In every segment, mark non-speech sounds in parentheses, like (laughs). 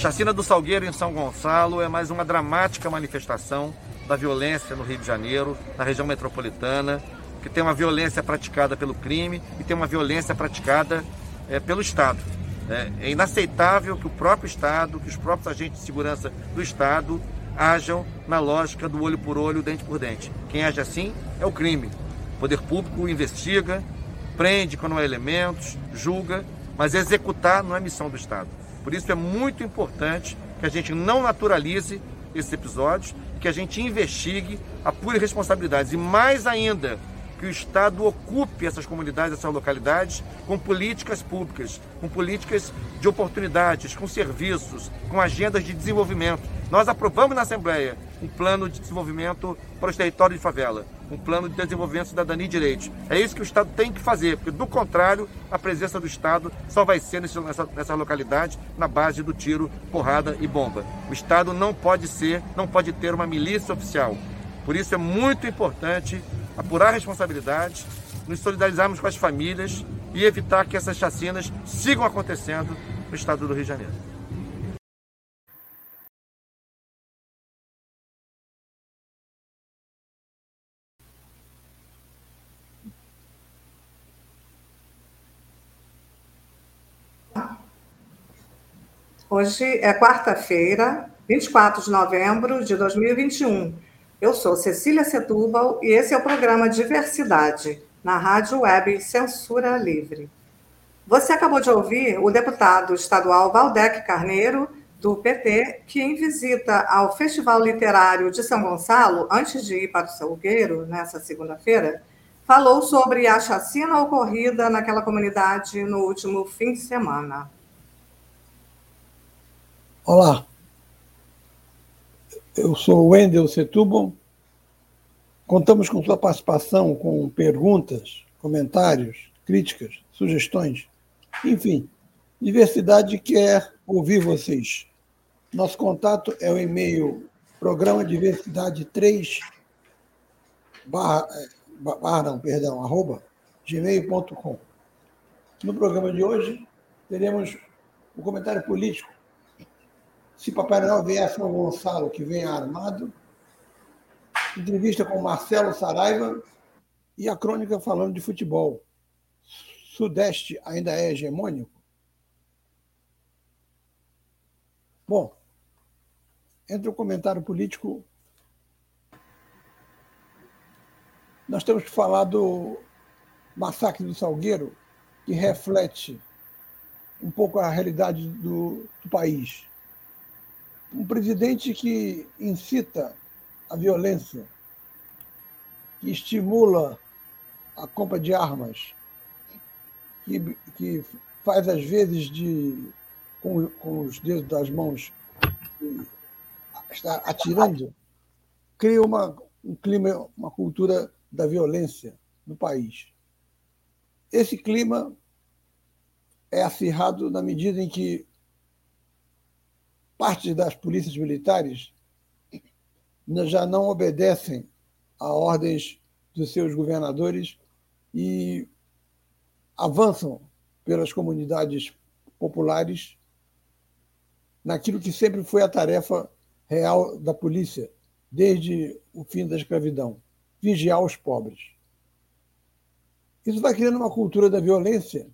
Chacina do Salgueiro em São Gonçalo é mais uma dramática manifestação da violência no Rio de Janeiro, na região metropolitana, que tem uma violência praticada pelo crime e tem uma violência praticada é, pelo Estado. É, é inaceitável que o próprio Estado, que os próprios agentes de segurança do Estado ajam na lógica do olho por olho, dente por dente. Quem age assim é o crime. O poder público investiga, prende quando há elementos, julga, mas executar não é missão do Estado. Por isso é muito importante que a gente não naturalize esses episódios, que a gente investigue, apure responsabilidades e mais ainda que o Estado ocupe essas comunidades, essas localidades com políticas públicas, com políticas de oportunidades, com serviços, com agendas de desenvolvimento. Nós aprovamos na Assembleia um plano de desenvolvimento para os territórios de favela, um plano de desenvolvimento cidadania e direitos. É isso que o Estado tem que fazer, porque do contrário, a presença do Estado só vai ser nessa, nessa localidade na base do tiro, porrada e bomba. O Estado não pode ser, não pode ter uma milícia oficial. Por isso é muito importante apurar responsabilidades, nos solidarizarmos com as famílias e evitar que essas chacinas sigam acontecendo no estado do Rio de Janeiro. Hoje é quarta-feira, 24 de novembro de 2021. Eu sou Cecília Setúbal e esse é o programa Diversidade, na Rádio Web Censura Livre. Você acabou de ouvir o deputado estadual Valdec Carneiro, do PT, que em visita ao Festival Literário de São Gonçalo, antes de ir para o Salgueiro, nessa segunda-feira, falou sobre a chacina ocorrida naquela comunidade no último fim de semana. Olá, eu sou Wendel Setúbal. Contamos com sua participação, com perguntas, comentários, críticas, sugestões, enfim, diversidade quer ouvir vocês. Nosso contato é o e-mail programa diversidade 3 barra, eh, barra não, perdão, arroba gmail.com. No programa de hoje teremos o um comentário político se Papai Noel vier a São Gonçalo, que vem armado. Entrevista com Marcelo Saraiva e a crônica falando de futebol. Sudeste ainda é hegemônico? Bom, entre o comentário político, nós temos que falar do massacre do Salgueiro, que reflete um pouco a realidade do, do país um presidente que incita a violência, que estimula a compra de armas, que, que faz às vezes de com, com os dedos das mãos está atirando, cria uma, um clima, uma cultura da violência no país. Esse clima é acirrado na medida em que parte das polícias militares já não obedecem a ordens dos seus governadores e avançam pelas comunidades populares naquilo que sempre foi a tarefa real da polícia desde o fim da escravidão, vigiar os pobres. Isso vai criando uma cultura da violência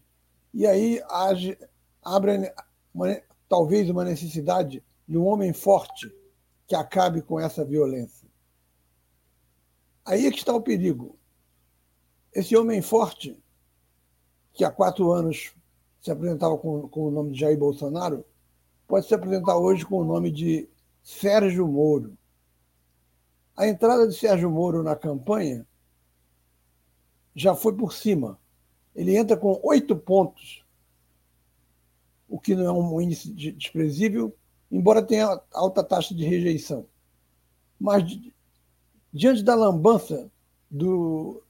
e aí age, abre uma, talvez uma necessidade de um homem forte que acabe com essa violência. Aí é que está o perigo. Esse homem forte, que há quatro anos se apresentava com, com o nome de Jair Bolsonaro, pode se apresentar hoje com o nome de Sérgio Moro. A entrada de Sérgio Moro na campanha já foi por cima. Ele entra com oito pontos o que não é um índice desprezível, embora tenha alta taxa de rejeição. Mas, diante da lambança do,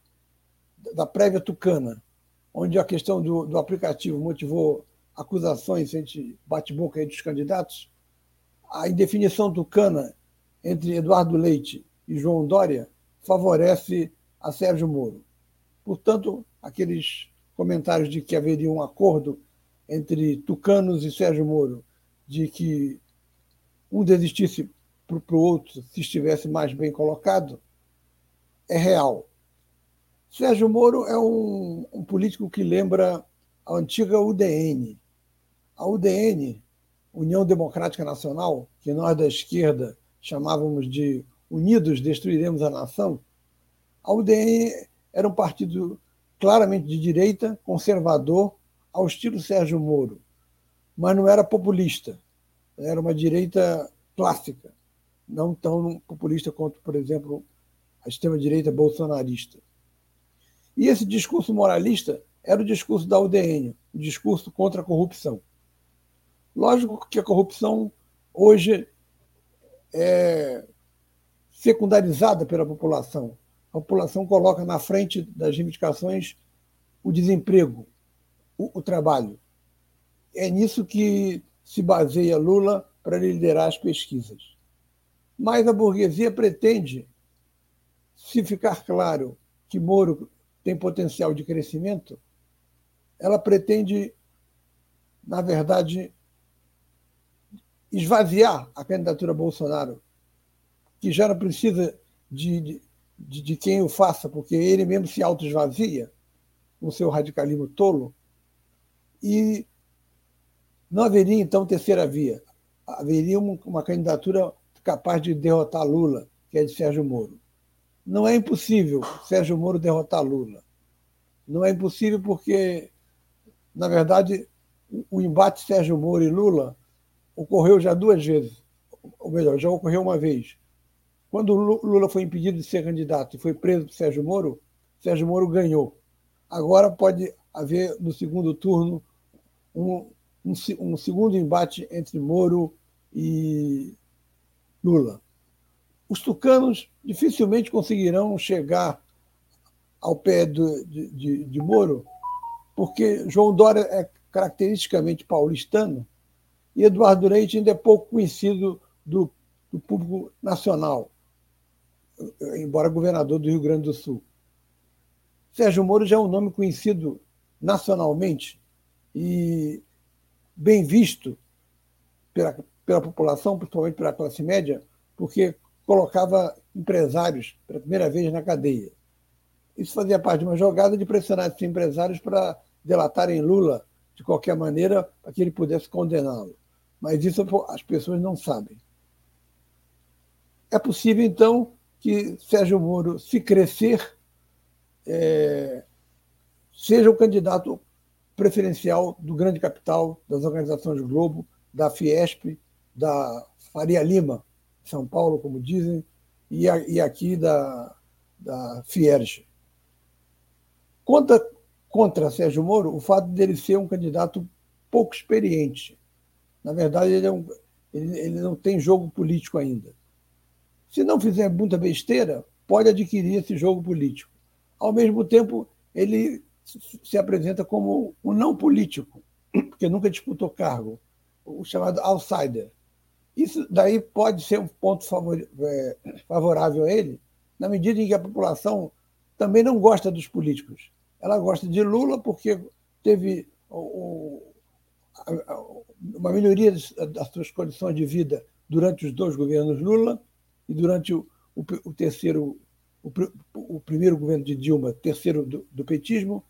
da prévia tucana, onde a questão do, do aplicativo motivou acusações entre bate-boca dos candidatos, a indefinição tucana entre Eduardo Leite e João Dória favorece a Sérgio Moro. Portanto, aqueles comentários de que haveria um acordo entre tucanos e Sérgio Moro, de que um desistisse para o outro se estivesse mais bem colocado, é real. Sérgio Moro é um, um político que lembra a antiga UDN. A UDN, União Democrática Nacional, que nós da esquerda chamávamos de Unidos Destruiremos a Nação, a UDN era um partido claramente de direita, conservador, ao estilo Sérgio Moro, mas não era populista. Era uma direita clássica, não tão populista quanto, por exemplo, a extrema-direita bolsonarista. E esse discurso moralista era o discurso da UDN, o discurso contra a corrupção. Lógico que a corrupção hoje é secundarizada pela população. A população coloca na frente das reivindicações o desemprego, o, o trabalho. É nisso que se baseia Lula para liderar as pesquisas. Mas a burguesia pretende, se ficar claro que Moro tem potencial de crescimento, ela pretende, na verdade, esvaziar a candidatura Bolsonaro, que já não precisa de, de, de quem o faça, porque ele mesmo se auto-esvazia com seu radicalismo tolo, e não haveria, então, terceira via. Haveria uma, candidatura capaz de derrotar Lula, que é de Sérgio Moro. Não é impossível Sérgio Moro derrotar Lula. Não é impossível porque, na verdade, o embate Sérgio Moro e Lula ocorreu já duas vezes. Ou melhor, já ocorreu uma vez. Quando Lula foi impedido de ser candidato e foi preso por Sérgio Moro, Sérgio Moro ganhou. Agora pode haver, no segundo turno, um, um, um segundo embate entre Moro e Lula os tucanos dificilmente conseguirão chegar ao pé do, de, de, de, Moro, porque João Dória é caracteristicamente paulistano e Eduardo Leite ainda é pouco conhecido do, do público nacional, embora governador do Rio Grande do Sul. Sérgio Moro já é um nome conhecido nacionalmente e bem visto pela, pela população, principalmente pela classe média, porque colocava empresários pela primeira vez na cadeia. Isso fazia parte de uma jogada de pressionar esses empresários para delatarem Lula de qualquer maneira, para que ele pudesse condená-lo. Mas isso as pessoas não sabem. É possível, então, que Sérgio Moro, se crescer, é, seja o candidato preferencial do grande capital, das organizações Globo, da Fiesp, da Faria Lima, são Paulo, como dizem, e, a, e aqui da, da Fierge. Conta contra Sérgio Moro o fato dele ser um candidato pouco experiente. Na verdade, ele, é um, ele, ele não tem jogo político ainda. Se não fizer muita besteira, pode adquirir esse jogo político. Ao mesmo tempo, ele se apresenta como um não político, porque nunca disputou cargo, o chamado outsider. Isso daí pode ser um ponto é, favorável a ele, na medida em que a população também não gosta dos políticos. Ela gosta de Lula porque teve uma melhoria das suas condições de vida durante os dois governos Lula e durante o, o terceiro, o, o, primeiro governo de Dilma, terceiro do, do petismo,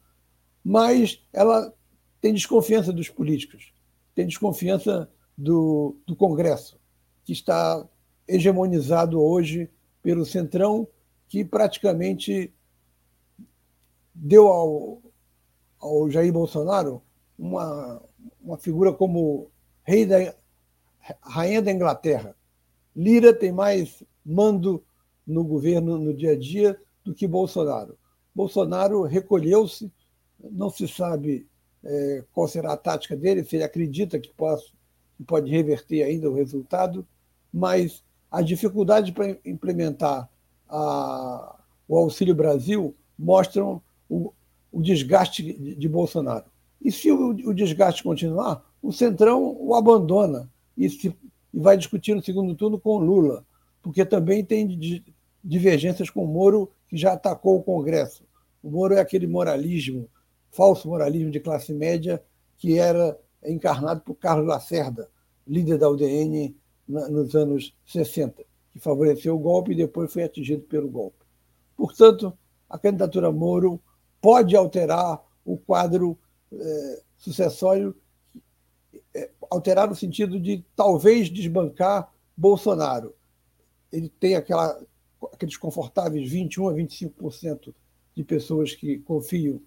mas ela tem desconfiança dos políticos, tem desconfiança do, do Congresso, que está hegemonizado hoje pelo Centrão, que praticamente deu ao, ao Jair Bolsonaro uma, uma figura como rei da, rainha da Inglaterra. Lira tem mais mando no governo no dia a dia do que Bolsonaro. Bolsonaro recolheu-se, não se sabe é, qual será a tática dele, se ele acredita que, possa, que pode reverter ainda o resultado, mas as dificuldades para implementar a, o Auxílio Brasil mostram o, o desgaste de, de, Bolsonaro. E se o, o, desgaste continuar, o Centrão o abandona e, se, e vai discutir no segundo turno com Lula, porque também tem divergências com o Moro, que já atacou o Congresso. O Moro é aquele moralismo, falso moralismo de classe média, que era encarnado por Carlos Lacerda, líder da UDN nos anos 60, que favoreceu o golpe e depois foi atingido pelo golpe. Portanto, a candidatura Moro pode alterar o quadro é, sucessório, é, alterar no sentido de talvez desbancar Bolsonaro. Ele tem aquela, aqueles confortáveis 21 a 25% de pessoas que confiam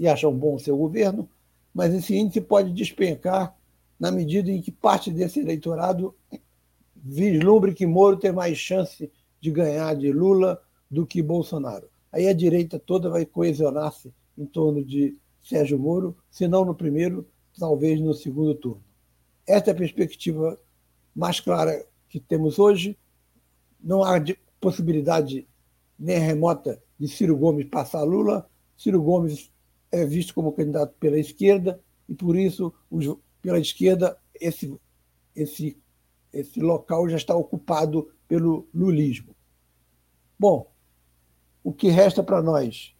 e acham bom o seu governo, mas esse índice pode despencar na medida em que parte desse eleitorado vislumbre que Moro tem mais chance de ganhar de Lula do que Bolsonaro. Aí a direita toda vai coesionar-se em torno de Sérgio Moro, se não no primeiro, talvez no segundo turno. Esta é a perspectiva mais clara que temos hoje. Não há possibilidade nem remota de Ciro Gomes passar Lula. Ciro Gomes é visto como candidato pela esquerda e, por isso, os pela esquerda, esse, esse, esse local já está ocupado pelo lulismo. Bom, o que resta para nós?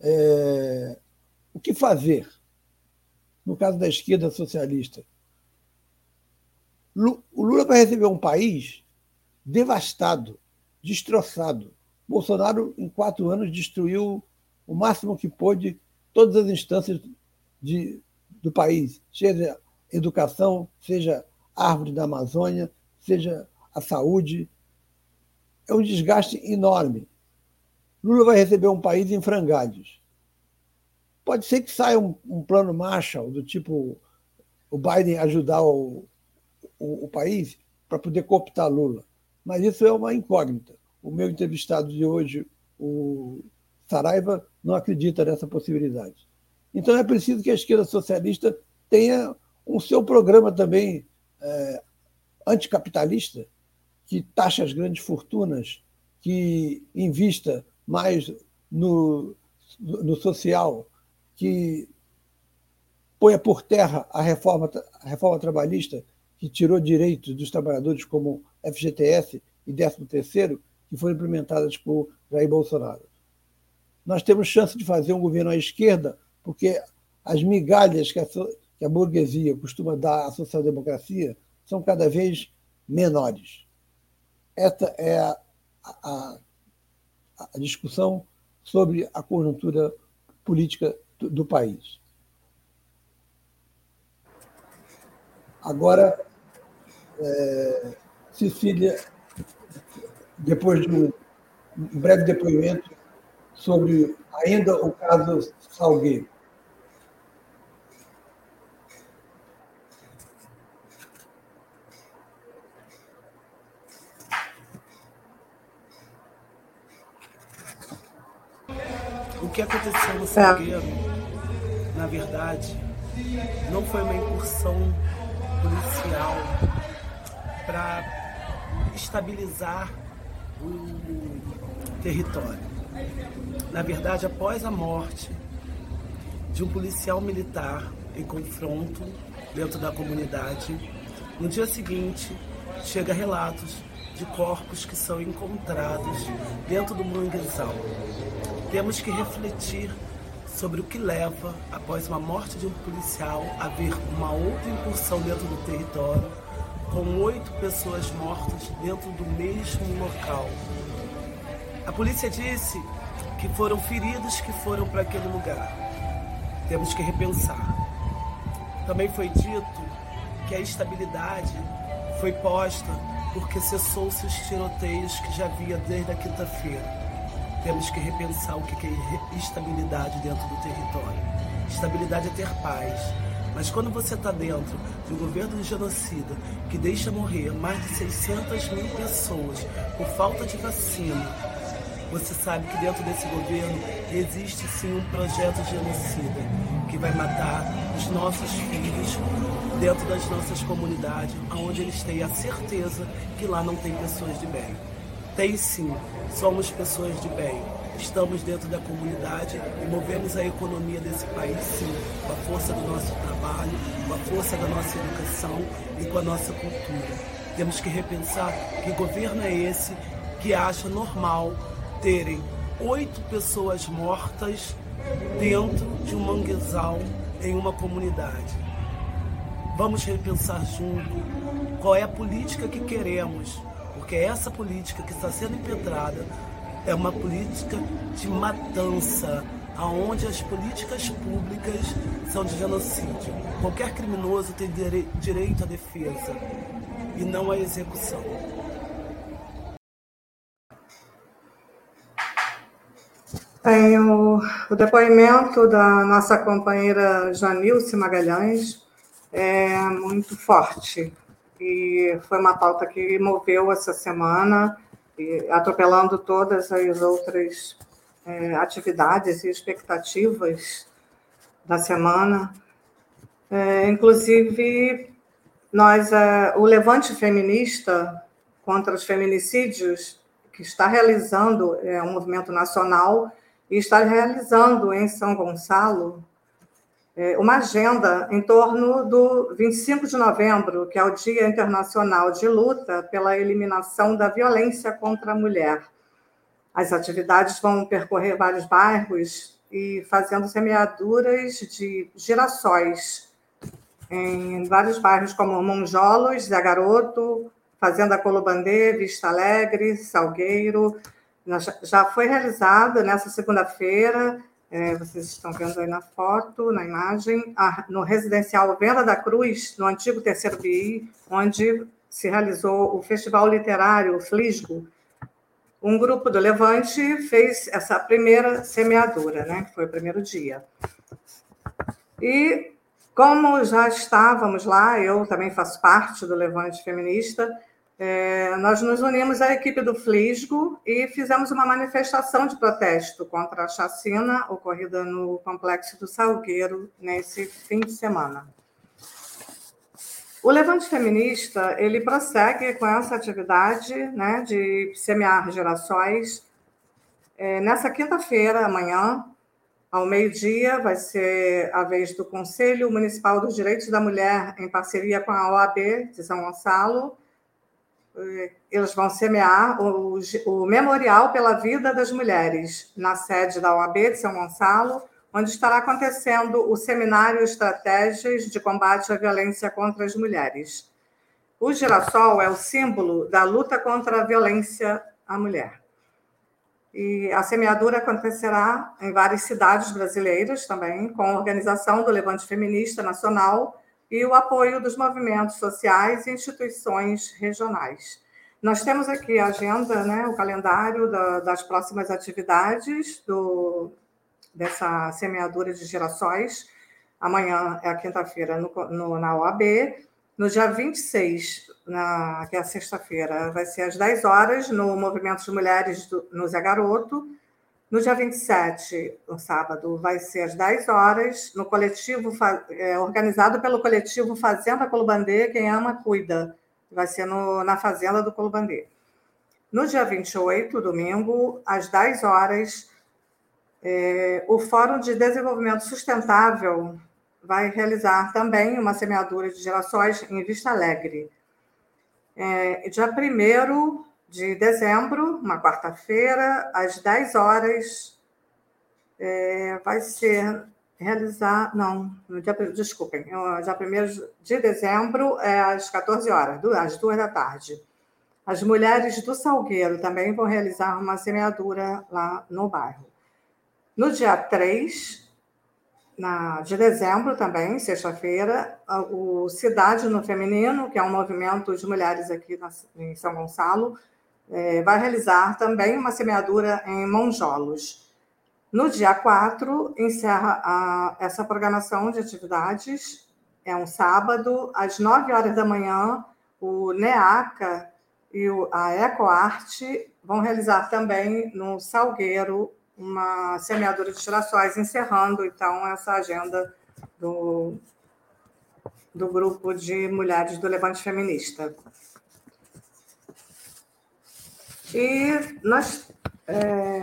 É, o que fazer? No caso da esquerda socialista, o Lula vai receber um país devastado, destroçado. Bolsonaro, em quatro anos, destruiu o máximo que pôde todas as instâncias de, do país, seja educação, seja árvore da Amazônia, seja a saúde. É um desgaste enorme. Lula vai receber um país em frangalhos. Pode ser que saia um, um plano Marshall, do tipo o Biden ajudar o, o, o país para poder cooptar Lula. Mas isso é uma incógnita. O meu entrevistado de hoje, o Saraiva, não acredita nessa possibilidade. Então é preciso que a esquerda socialista tenha um seu programa também é, anticapitalista, que taxa as grandes fortunas, que invista mais no, no social, que ponha por terra a reforma, a reforma trabalhista, que tirou direitos dos trabalhadores como FGTS e 13º, que foram implementadas por Jair Bolsonaro. Nós temos chance de fazer um governo à esquerda, porque as migalhas que a, que a burguesia costuma dar à social-democracia são cada vez menores. Esta é a, a, a discussão sobre a conjuntura política do, do país. Agora, é, Cecília, depois de um breve depoimento sobre ainda o caso Salgueiro. que aconteceu no Salgueiro, na verdade, não foi uma incursão policial para estabilizar o território. Na verdade, após a morte de um policial militar em confronto dentro da comunidade, no dia seguinte chega relatos de corpos que são encontrados dentro do manguezal. Temos que refletir sobre o que leva, após uma morte de um policial, a haver uma outra incursão dentro do território, com oito pessoas mortas dentro do mesmo local. A polícia disse que foram feridos que foram para aquele lugar. Temos que repensar. Também foi dito que a estabilidade foi posta porque cessou-se os tiroteios que já havia desde a quinta-feira. Temos que repensar o que é estabilidade dentro do território. Estabilidade é ter paz. Mas quando você está dentro de um governo de genocida que deixa morrer mais de 600 mil pessoas por falta de vacina, você sabe que dentro desse governo existe sim um projeto genocida que vai matar os nossos filhos dentro das nossas comunidades, onde eles têm a certeza que lá não tem pessoas de bem. Tem sim, somos pessoas de bem. Estamos dentro da comunidade e movemos a economia desse país, sim, com a força do nosso trabalho, com a força da nossa educação e com a nossa cultura. Temos que repensar que governo é esse que acha normal terem oito pessoas mortas dentro de um manguezal em uma comunidade. Vamos repensar junto qual é a política que queremos, porque essa política que está sendo impetrada é uma política de matança, aonde as políticas públicas são de genocídio. Qualquer criminoso tem direito à defesa e não à execução. Tem o, o depoimento da nossa companheira Janilce Magalhães é muito forte e foi uma pauta que moveu essa semana, atropelando todas as outras é, atividades e expectativas da semana. É, inclusive, nós, é, o Levante Feminista contra os Feminicídios, que está realizando é, um movimento nacional, e está realizando em São Gonçalo é, uma agenda em torno do 25 de novembro, que é o Dia Internacional de Luta pela Eliminação da Violência contra a Mulher. As atividades vão percorrer vários bairros e fazendo semeaduras de girassóis em vários bairros como Monjolos, Zé Garoto, Fazenda Colobandê, Vista Alegre, Salgueiro, já foi realizada nessa segunda-feira, é, vocês estão vendo aí na foto, na imagem, no residencial Venda da Cruz, no antigo Terceiro BI, onde se realizou o Festival Literário Flisgo. Um grupo do Levante fez essa primeira semeadura, né, que foi o primeiro dia. E como já estávamos lá, eu também faço parte do Levante Feminista, é, nós nos unimos à equipe do Flisgo e fizemos uma manifestação de protesto contra a chacina ocorrida no complexo do Salgueiro nesse fim de semana. O Levante Feminista ele prossegue com essa atividade né, de semear gerações. É, nessa quinta-feira, amanhã, ao meio-dia, vai ser a vez do Conselho Municipal dos Direitos da Mulher, em parceria com a OAB de São Gonçalo, eles vão semear o, o, Memorial pela Vida das Mulheres, na sede da OAB de São Gonçalo, onde estará acontecendo o Seminário Estratégias de Combate à Violência contra as Mulheres. O girassol é o símbolo da luta contra a violência à mulher. E a semeadura acontecerá em várias cidades brasileiras também, com a organização do Levante Feminista Nacional e o apoio dos movimentos sociais e instituições regionais. Nós temos aqui a agenda, né, o calendário da, das próximas atividades do, dessa semeadura de girassóis. Amanhã é a quinta-feira na OAB. No dia 26, na, que é a sexta-feira, vai ser às 10 horas, no Movimento de Mulheres do, no Zé Garoto. No dia 27, no sábado, vai ser às 10 horas, no coletivo é, organizado pelo coletivo Fazenda Colubandê, Quem Ama Cuida. Vai ser no, na Fazenda do Colubandê. No dia 28, domingo, às 10 horas, é, o Fórum de Desenvolvimento Sustentável vai realizar também uma semeadura de gerações em Vista Alegre. É, dia 1 de dezembro, uma quarta-feira, às 10 horas, é, vai ser realizar. Não, no dia, desculpem, dia 1 de dezembro, é às 14 horas, às 2 da tarde. As mulheres do Salgueiro também vão realizar uma semeadura lá no bairro. No dia 3 na, de dezembro também, sexta-feira, o Cidade no Feminino, que é um movimento de mulheres aqui na, em São Gonçalo, é, vai realizar também uma semeadura em Monjolos. No dia 4, encerra a, essa programação de atividades, é um sábado, às 9 horas da manhã, o NEACA e o, a EcoArte vão realizar também no Salgueiro uma semeadura de girassóis, encerrando então essa agenda do, do grupo de mulheres do Levante Feminista. E nós. É,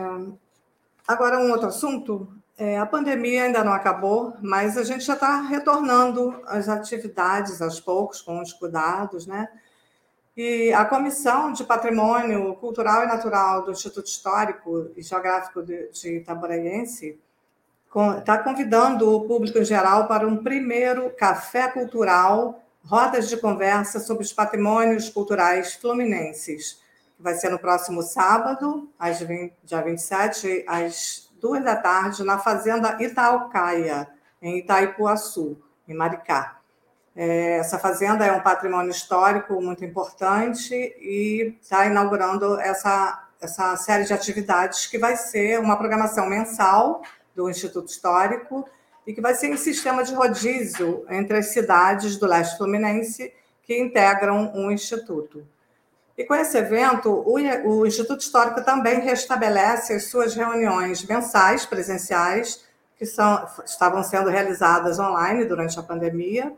agora, um outro assunto. É, a pandemia ainda não acabou, mas a gente já está retornando às atividades aos poucos, com os cuidados, né? E a Comissão de Patrimônio Cultural e Natural do Instituto Histórico e Geográfico de, de Itaboraense está convidando o público em geral para um primeiro café cultural, rodas de conversa sobre os patrimônios culturais fluminenses, que vai ser no próximo sábado, às 20, dia 27, às duas da tarde, na Fazenda Itaucaia, em Itaipuaçu, em Maricá. É, essa fazenda é um patrimônio histórico muito importante e está inaugurando essa, essa série de atividades que vai ser uma programação mensal do Instituto Histórico e que vai ser em sistema de rodízio entre as cidades do leste fluminense que integram o um Instituto. E com esse evento, o, Instituto Histórico também restabelece as suas reuniões mensais presenciais, que são, estavam sendo realizadas online durante a pandemia,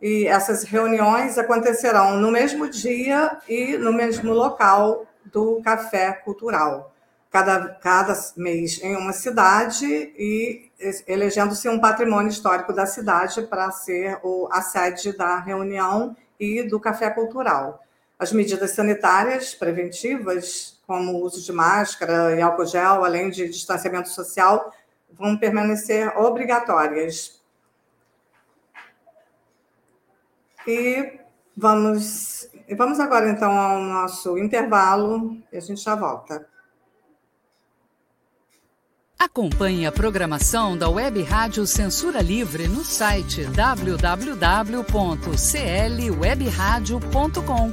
e essas reuniões acontecerão no mesmo dia e no mesmo local do Café Cultural. Cada, cada mês em uma cidade e elegendo-se um patrimônio histórico da cidade para ser o, a sede da reunião e do Café Cultural. As medidas sanitárias preventivas, como o uso de máscara e álcool gel, além de distanciamento social, vão permanecer obrigatórias E vamos, vamos agora então ao nosso intervalo e a gente já volta. Acompanhe a programação da Web Rádio Censura Livre no site www.clwebradio.com,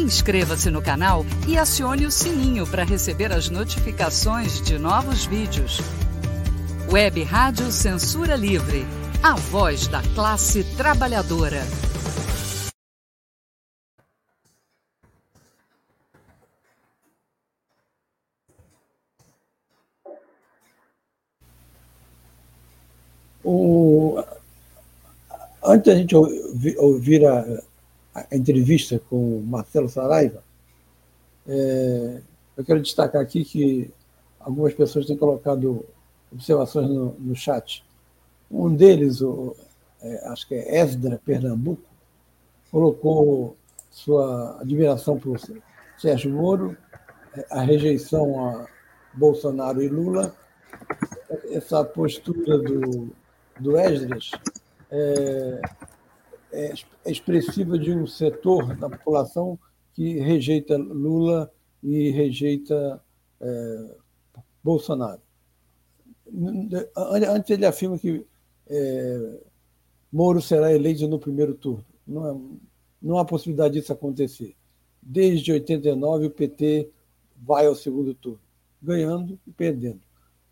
Inscreva-se no canal e acione o sininho para receber as notificações de novos vídeos. Web Rádio Censura Livre a voz da classe trabalhadora. O... Antes da gente ouvir a, a entrevista com o Marcelo Saraiva, é, eu quero destacar aqui que algumas pessoas têm colocado observações no, no chat. Um deles, o, é, acho que é Esdra Pernambuco, colocou sua admiração por Sérgio Moro, a rejeição a Bolsonaro e Lula, essa postura do, do Esdras é expressiva de um setor da população que rejeita Lula e rejeita é, Bolsonaro. Antes ele afirma que é, Moro será eleito no primeiro turno. Não, é, não há possibilidade disso acontecer. Desde 89, o PT vai ao segundo turno, ganhando e perdendo.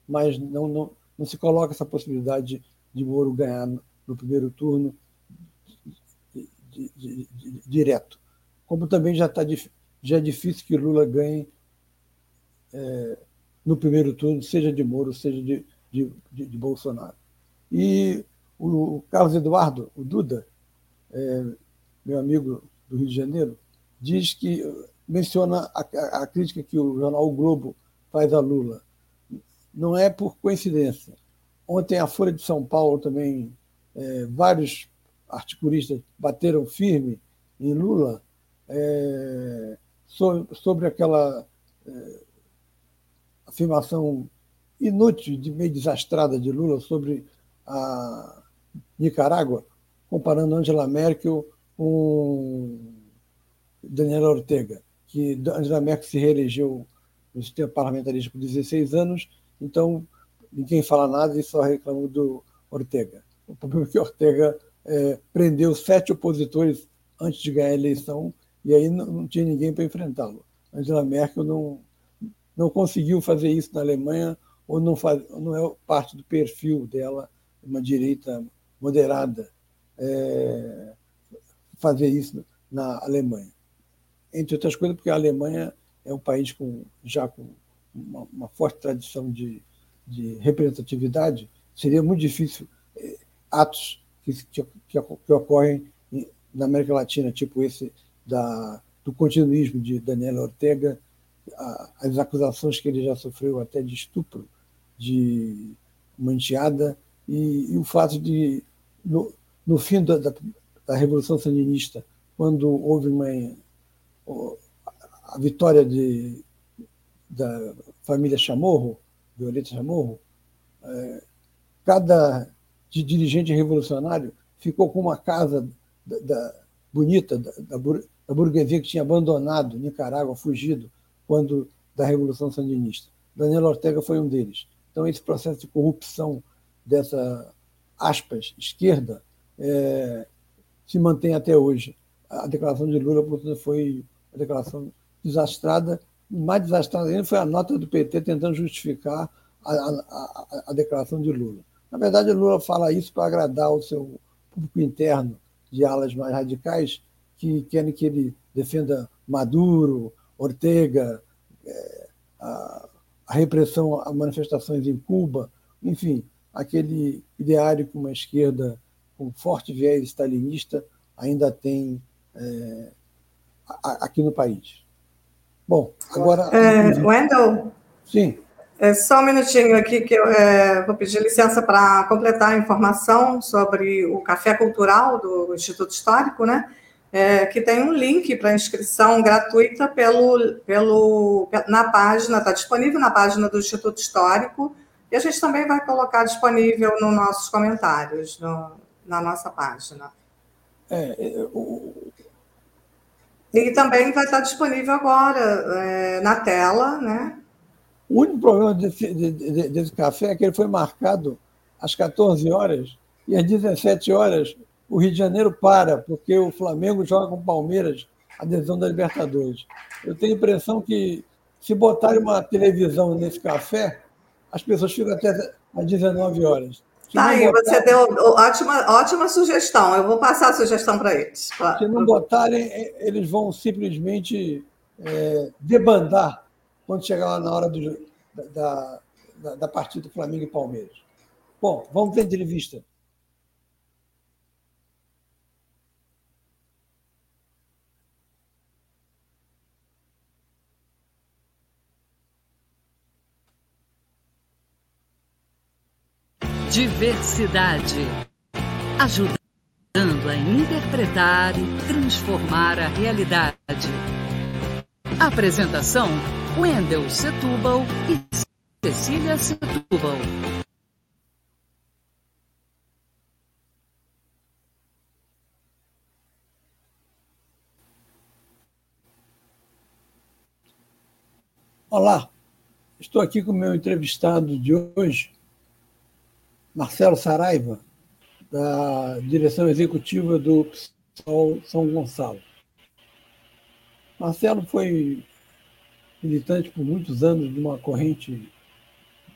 Mas não, não, não se coloca essa possibilidade de Moro ganhar no primeiro turno direto. Como também já, tá, já é difícil que Lula ganhe é, no primeiro turno, seja de Moro, seja de, de, de Bolsonaro. E o Carlos Eduardo, o Duda, é, meu amigo do Rio de Janeiro, diz que menciona a, a, a, crítica que o jornal o Globo faz a Lula. Não é por coincidência. Ontem a Folha de São Paulo também, é, vários articulistas bateram firme em Lula é, sobre, aquela é, afirmação inútil, de meio desastrada de Lula sobre a Nicarágua, comparando Angela Merkel com Daniela Ortega, que Angela Merkel se reelegeu no sistema parlamentarista por 16 anos, então ninguém fala nada e só reclama do Ortega. O problema é que Ortega é, prendeu sete opositores antes de ganhar a eleição, e aí não, não tinha ninguém para enfrentá-lo. Angela Merkel não, não conseguiu fazer isso na Alemanha, ou não, faz, não é parte do perfil dela, uma direita moderada, é, fazer isso na Alemanha. Entre outras coisas, porque a Alemanha é um país com, já com uma, uma forte tradição de, de, representatividade, seria muito difícil é, atos que, que, que, ocorrem na América Latina, tipo esse da, do continuismo de Daniel Ortega, as acusações que ele já sofreu até de estupro de manteada e, e o fato de, no, no fim da, da, da, Revolução Sandinista, quando houve uma, a vitória de, da família Chamorro, Violeta Chamorro, é, cada de dirigente revolucionário ficou com uma casa da, da bonita da, da, burguesia que tinha abandonado Nicarágua, fugido quando da Revolução Sandinista. Daniel Ortega foi um deles. Então, esse processo de corrupção dessa, aspas, esquerda, é, se mantém até hoje. A declaração de Lula, portanto, foi uma declaração desastrada. Mais desastrada ainda foi a nota do PT tentando justificar a, a, a declaração de Lula. Na verdade, Lula fala isso para agradar o seu público interno de alas mais radicais, que querem que ele defenda Maduro, Ortega, é, a, repressão a manifestações em Cuba, enfim, aquele ideário que uma esquerda com forte viés stalinista ainda tem é, aqui no país. Bom, agora. É, Wendel? Sim. É, só um minutinho aqui que eu é, vou pedir licença para completar a informação sobre o Café Cultural do Instituto Histórico, né? É, que tem um link para inscrição gratuita pelo, pelo, na página, está disponível na página do Instituto Histórico, e a gente também vai colocar disponível nos nossos comentários, no, na nossa página. É, o... E também vai estar disponível agora é, na tela, né? O único problema desse, desse café é que ele foi marcado às 14 horas e às 17 horas o Rio de Janeiro para, porque o Flamengo joga com o Palmeiras a decisão da Libertadores. Eu tenho a impressão que se botarem uma televisão nesse café, as pessoas ficam até às 19 horas. tá aí, botar... você deu ótima, ótima sugestão. Eu vou passar a sugestão para eles. Se não botarem, eles vão simplesmente é, debandar quando chegar lá na hora do, da, da, da partida Flamengo e Palmeiras. Bom, vamos ter entrevista. Diversidade. Ajudando a interpretar e transformar a realidade. Apresentação: Wendel Setúbal e Cecília Setúbal. Olá, estou aqui com o meu entrevistado de hoje, Marcelo Saraiva, da direção executiva do PSOL São Gonçalo. Marcelo foi militante por muitos anos de uma corrente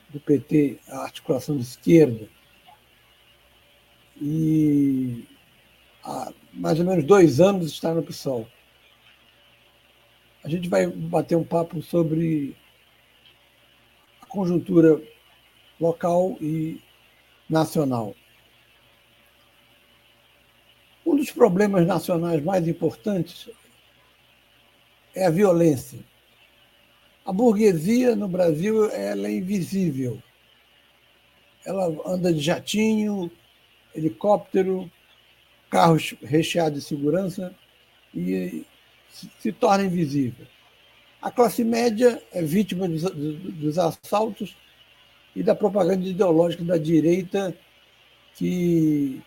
do PT, a articulação de esquerda, e há mais ou menos dois anos está no PSOL. A gente vai bater um papo sobre a conjuntura local e nacional. Um dos problemas nacionais mais importantes é a violência. A burguesia no Brasil ela é invisível. Ela anda de jatinho, helicóptero, carros recheados de segurança e se torna invisível. A classe média é vítima dos, dos assaltos e da propaganda ideológica da direita que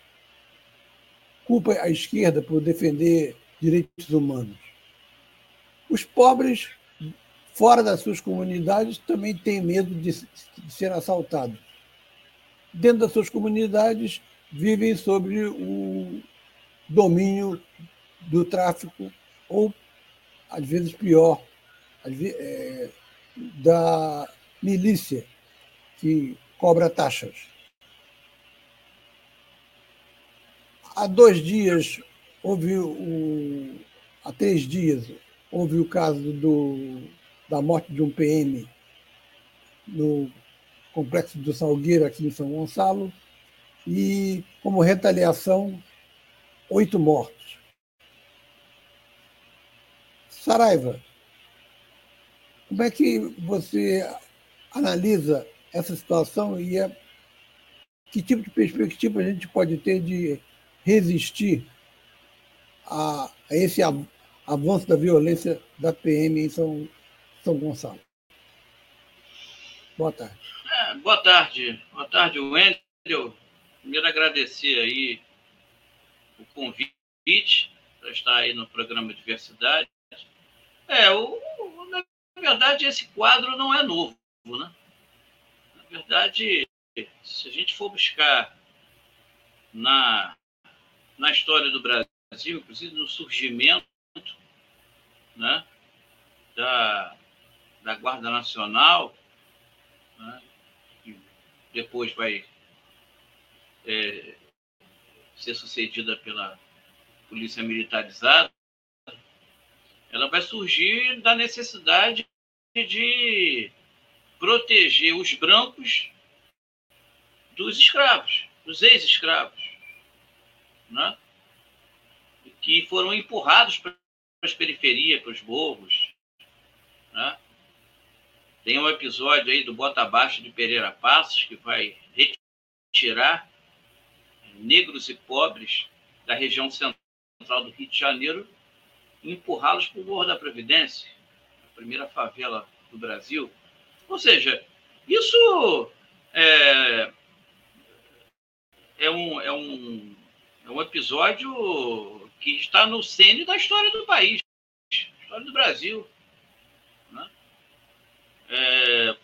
culpa a esquerda por defender direitos humanos. Os pobres, fora das suas comunidades, também têm medo de, de ser assaltados. Dentro das suas comunidades, vivem sobre o domínio do tráfico ou, às vezes, pior, é, da milícia que cobra taxas. Há dois dias houve o, há três dias houve o caso do, da morte de um PM no complexo do Salgueiro aqui em São Gonçalo e como retaliação oito mortos. Saraiva, como é que você analisa essa situação e é, que tipo de perspectiva a gente pode ter de resistir a, a esse avanço da violência da PM em São, São Gonçalo? Boa tarde. É, boa tarde. Boa tarde, Wendel. Primeiro agradecer aí o convite para estar aí no programa Diversidade. É, o, na verdade, esse quadro não é novo, né? Na verdade, se a gente for buscar na, na história do Brasil, inclusive no surgimento né, da, da Guarda Nacional, né, que depois vai é, ser sucedida pela Polícia Militarizada, ela vai surgir da necessidade de proteger os brancos dos escravos, dos ex-escravos, né? que foram empurrados para as periferias, para os morros. Né? Tem um episódio aí do Bota Abaixo de Pereira Passos que vai retirar negros e pobres da região central do Rio de Janeiro empurrá-los para o Morro da Previdência, a primeira favela do Brasil. Ou seja, isso é, é, um, é, um, é um episódio que está no centro da história do país, história do Brasil. É,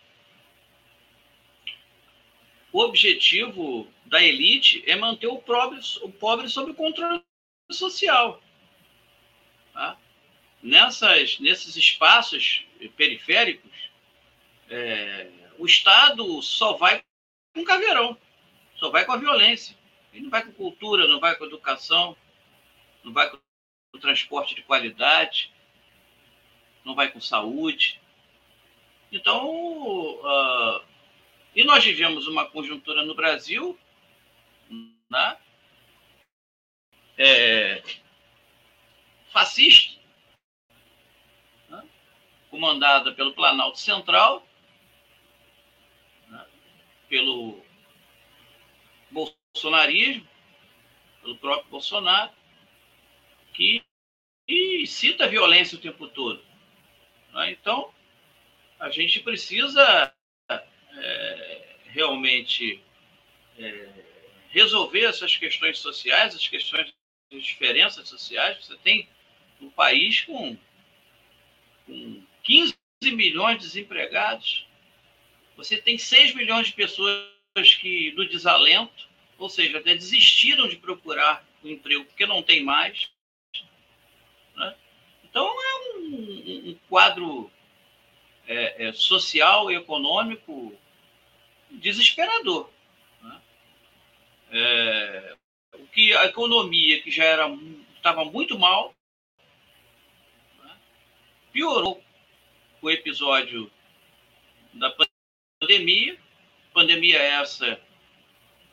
o objetivo da elite é manter o pobre, o pobre sob controle social. Tá? Nessas, nesses espaços periféricos, é, o Estado só vai com caveirão, só vai com a violência. Ele não vai com cultura, não vai com educação, não vai com transporte de qualidade, não vai com saúde. Então, uh, e nós vivemos uma conjuntura no Brasil, né? É, fascista, né? comandada pelo Planalto Central, né? pelo bolsonarismo, pelo próprio Bolsonaro, que cita a violência o tempo todo. Né? Então, a gente precisa é, realmente é, resolver essas questões sociais, as questões de diferenças sociais. Você tem um país com, com 15 milhões de desempregados, você tem 6 milhões de pessoas que do desalento, ou seja, até desistiram de procurar um emprego porque não tem mais. Né? Então é um, um quadro é, é, social e econômico desesperador. Né? É, o que a economia que já era estava muito mal piorou o episódio da pandemia. Pandemia essa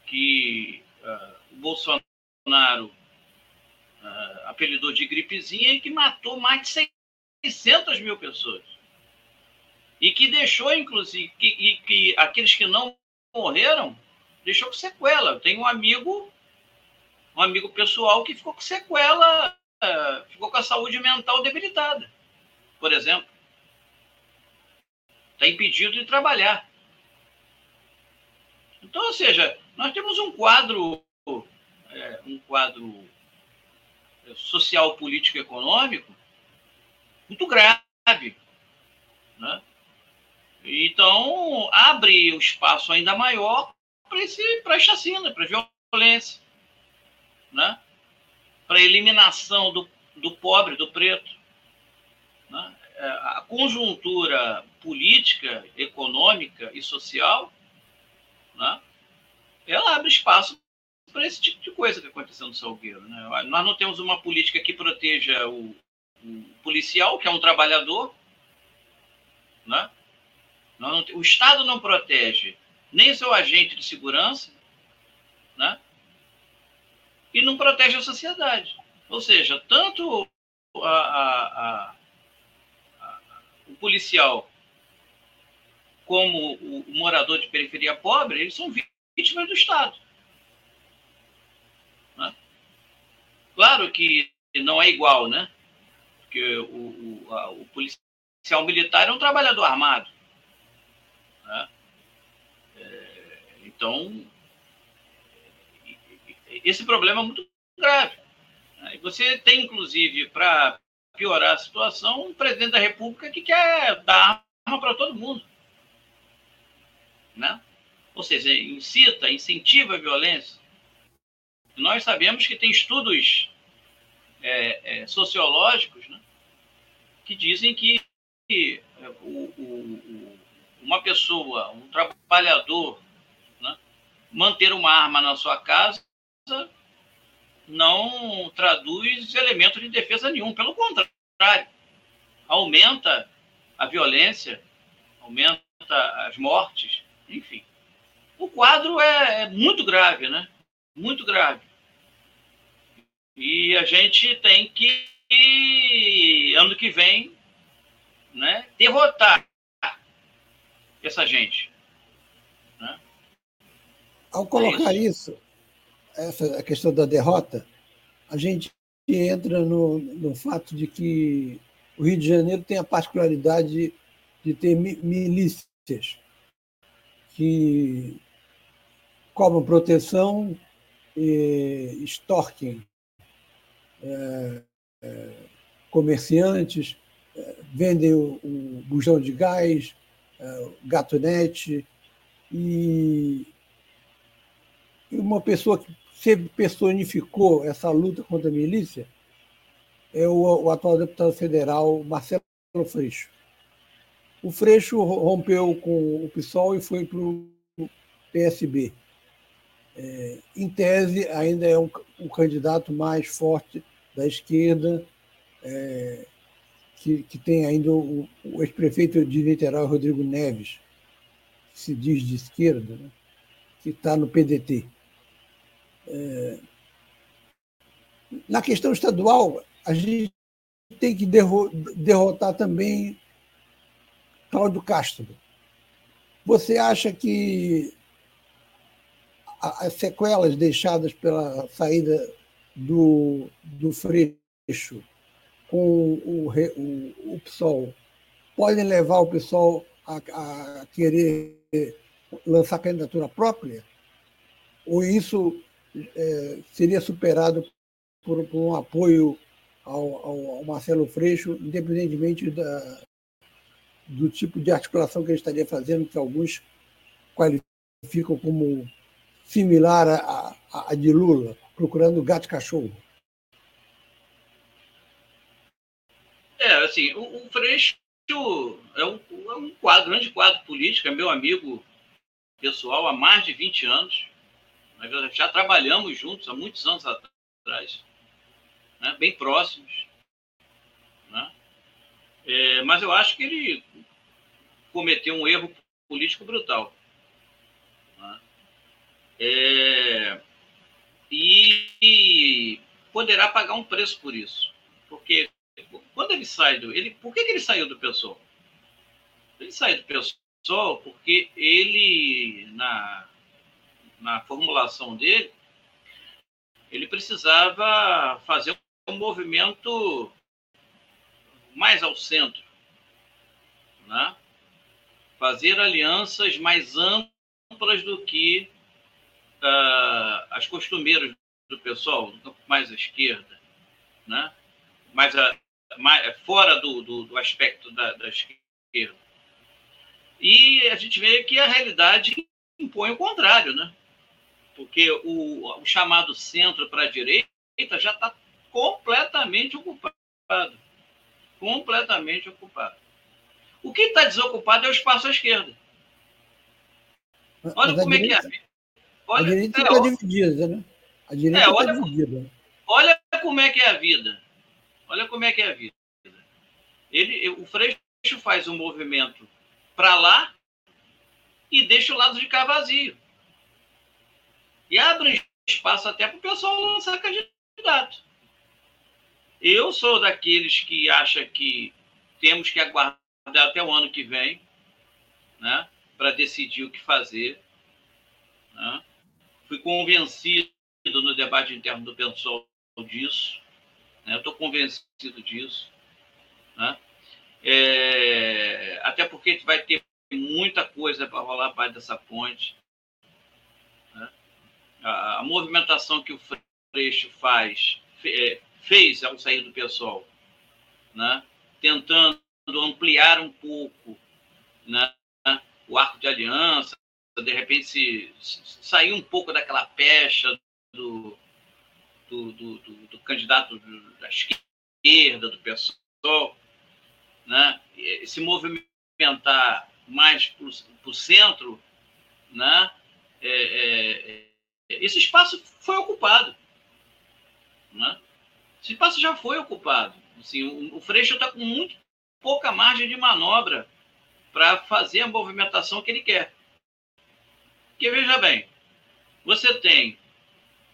que uh, o Bolsonaro uh, apelidou de gripezinha e que matou mais de 600 mil pessoas. E que deixou, inclusive, que, que aqueles que não morreram, deixou com sequela. Eu tenho um amigo, um amigo pessoal que ficou com sequela, ficou com a saúde mental debilitada por exemplo, está impedido de trabalhar. Então, ou seja, nós temos um quadro, é, um quadro social, político econômico muito grave. Né? Então, abre o um espaço ainda maior para a chacina, para a violência, né? para a eliminação do do pobre, do preto. Né? É, a conjuntura política, econômica e social, né? ela abre espaço para esse tipo de coisa que aconteceu no Salgueiro. Né? Nós não temos uma política que proteja o, o policial, que é um trabalhador. Né? Não, o Estado não protege nem seu agente de segurança, né? e não protege a sociedade. Ou seja, tanto a, a, a, o policial como o, o morador de periferia pobre, eles são vítimas do Estado. Né? Claro que não é igual, né? Porque o, o, a, o policial militar é um trabalhador armado. Né? É, então, esse problema é muito grave. Né? Você tem, inclusive, para piorar a situação, um presidente da República que quer dar arma para todo mundo. Né? Ou seja, incita, incentiva a violência. Nós sabemos que tem estudos é, é, sociológicos né, que dizem que, que é, o, o, uma pessoa, um trabalhador, né, manter uma arma na sua casa não traduz elemento de defesa nenhum. Pelo contrário, aumenta a violência, aumenta as mortes, enfim. O quadro é, é muito grave, né? Muito grave. E a gente tem que, ano que vem, né, derrotar essa gente. Né? Ao colocar é isso. isso essa a questão da derrota, a gente entra no, no fato de que o Rio de Janeiro tem a particularidade de ter milícias que cobram proteção e extorquem é, é, comerciantes, é, vendem o, o, bujão de gás, é, o gatonete, e, e uma pessoa que sempre personificou essa luta contra a milícia é o, o atual deputado federal Marcelo Freixo. O Freixo rompeu com o PSOL e foi para o PSB. É, em tese, ainda é um, um, candidato mais forte da esquerda, é, que, que, tem ainda o, o ex-prefeito de Niterói, Rodrigo Neves, que se diz de esquerda, né, que está no PDT. É... Na questão estadual, a gente tem que derrotar também Cláudio Castro. Você acha que as sequelas deixadas pela saída do, do Freixo com o, o, o PSOL podem levar o PSOL a, a querer lançar candidatura própria? Ou isso é, seria superado por, por um apoio ao, ao, Marcelo Freixo, independentemente da, do tipo de articulação que ele estaria fazendo, que alguns qualificam como similar à, de Lula, procurando gato e cachorro. É, assim, o, o Freixo é um, é um quadro, grande quadro político, é meu amigo pessoal há mais de 20 anos. Nós já trabalhamos juntos há muitos anos atrás, né? bem próximos. Né? É, mas eu acho que ele cometeu um erro político brutal. Né? É, e poderá pagar um preço por isso. Porque quando ele sai do. Ele, por que, que ele saiu do pessoal? Ele saiu do pessoal porque ele, na na formulação dele, ele precisava fazer um movimento mais ao centro, né? fazer alianças mais amplas do que uh, as costumeiras do pessoal, mais à esquerda, né? mais, a, fora do, do, do aspecto da, da esquerda. E a gente vê que a realidade impõe o contrário, né? porque o, o chamado centro para a direita já está completamente ocupado. Completamente ocupado. O que está desocupado é o espaço à esquerda. Olha como direita, é que é. Olha, a direita está é, dividida, né? A direita está é, dividida. Olha como é que é a vida. Olha como é que é a vida. Ele, o Freixo faz um movimento para lá e deixa o lado de cá vazio. E abre espaço até para o pessoal lançar candidato. Eu sou daqueles que acham que temos que aguardar até o ano que vem, né, para decidir o que fazer. Né? Fui convencido no debate interno do PSOL disso. Né? Estou convencido disso. Né? É, até porque vai ter muita coisa para rolar abaixo dessa ponte. Né? A, a, movimentação que o Freixo faz, fe, fez ao sair do pessoal, né? tentando ampliar um pouco né? o arco de aliança, de repente se, se sair um pouco daquela pecha do, do, do, do, do candidato da esquerda, do pessoal, né? se movimentar mais para o centro, né? É, é, é, esse espaço foi ocupado. Né? Esse espaço já foi ocupado. Assim, o, o Freixo está com muito pouca margem de manobra para fazer a movimentação que ele quer. Porque, veja bem, você tem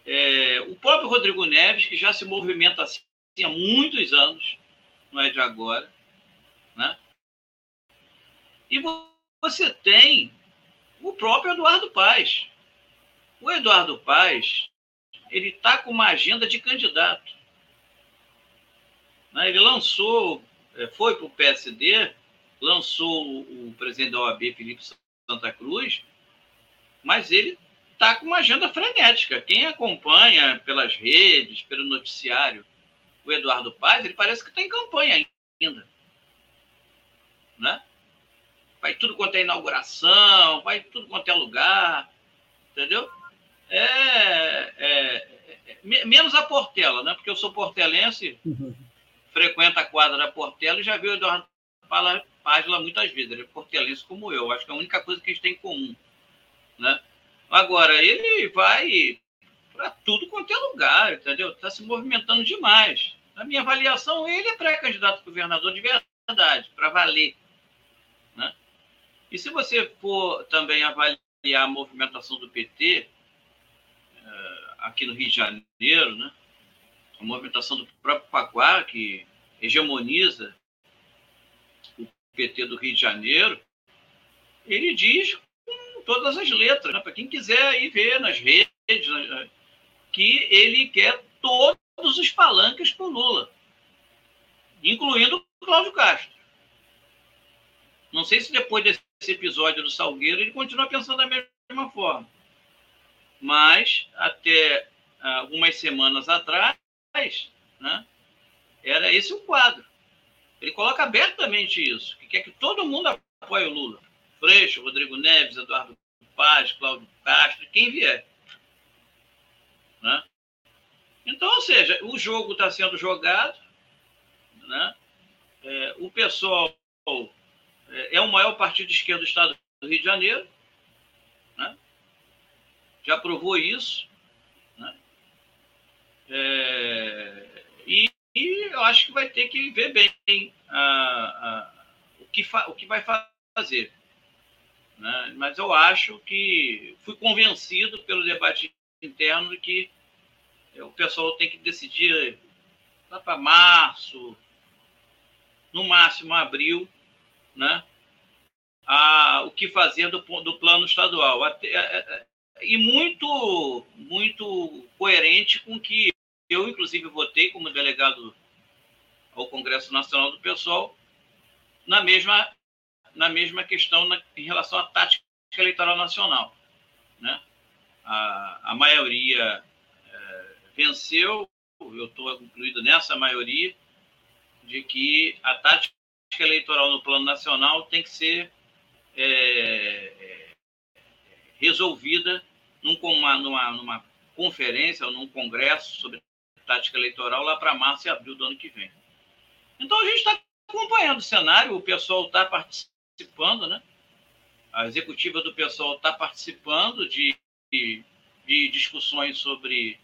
é, o próprio Rodrigo Neves, que já se movimenta assim há muitos anos, não é de agora, né? E você tem o próprio Eduardo Paes. O Eduardo Paes, ele está com uma agenda de candidato. Né? Ele lançou, é, foi para o PSD, lançou o presidente da OAB, Felipe Santa Cruz, mas ele está com uma agenda frenética. Quem acompanha pelas redes, pelo noticiário, o Eduardo Paz, ele parece que está em campanha ainda. Né? Vai tudo quanto é inauguração, vai tudo quanto é lugar, entendeu? É, é, é menos a Portela, né? Porque eu sou portelense, uhum. frequento a quadra da Portela e já vi o Eduardo Paz lá muitas vezes. Ele é portelense como eu. Acho que é a única coisa que a gente tem em comum, né? Agora, ele vai para tudo quanto é lugar, entendeu? Está se movimentando demais. Na minha avaliação, ele é pré-candidato a governador de verdade, para valer. Né? E se você for também avaliar a movimentação do PT eh, aqui no Rio de Janeiro, né? a movimentação do próprio Paquá, que hegemoniza o PT do Rio de Janeiro, ele diz todas as letras, né? para quem quiser ir ver nas redes, né? que ele quer todos os palanques para o Lula, incluindo o Cláudio Castro. Não sei se depois desse episódio do Salgueiro ele continua pensando da mesma forma. Mas até algumas semanas atrás, né, era esse o quadro. Ele coloca abertamente isso, que quer que todo mundo apoie o Lula. Freixo, Rodrigo Neves, Eduardo Paz, Cláudio Castro, quem vier. Né? Então, ou seja, o jogo está sendo jogado, né? É, o pessoal é, é, o maior partido de esquerda do estado do Rio de Janeiro, né? já provou isso, né? É, e, e, eu acho que vai ter que ver bem a, a, o, que fa, o que vai fazer. Né? Mas eu acho que fui convencido pelo debate interno de que o pessoal tem que decidir lá para março, no máximo abril, né? A, o que fazer do, do plano estadual. Até, é, é, e muito, muito coerente com que eu, inclusive, votei como delegado ao Congresso Nacional do Pessoal na mesma na mesma questão na, em relação à tática eleitoral nacional. Né? A, a maioria é, venceu, eu estou incluído nessa maioria, de que a tática eleitoral no plano nacional tem que ser é, é resolvida numa, numa, numa conferência ou num congresso sobre tática eleitoral lá para março e abril do ano que vem. Então a gente está acompanhando o cenário, o pessoal está participando, né? A executiva do pessoal está participando de, de, de, discussões sobre,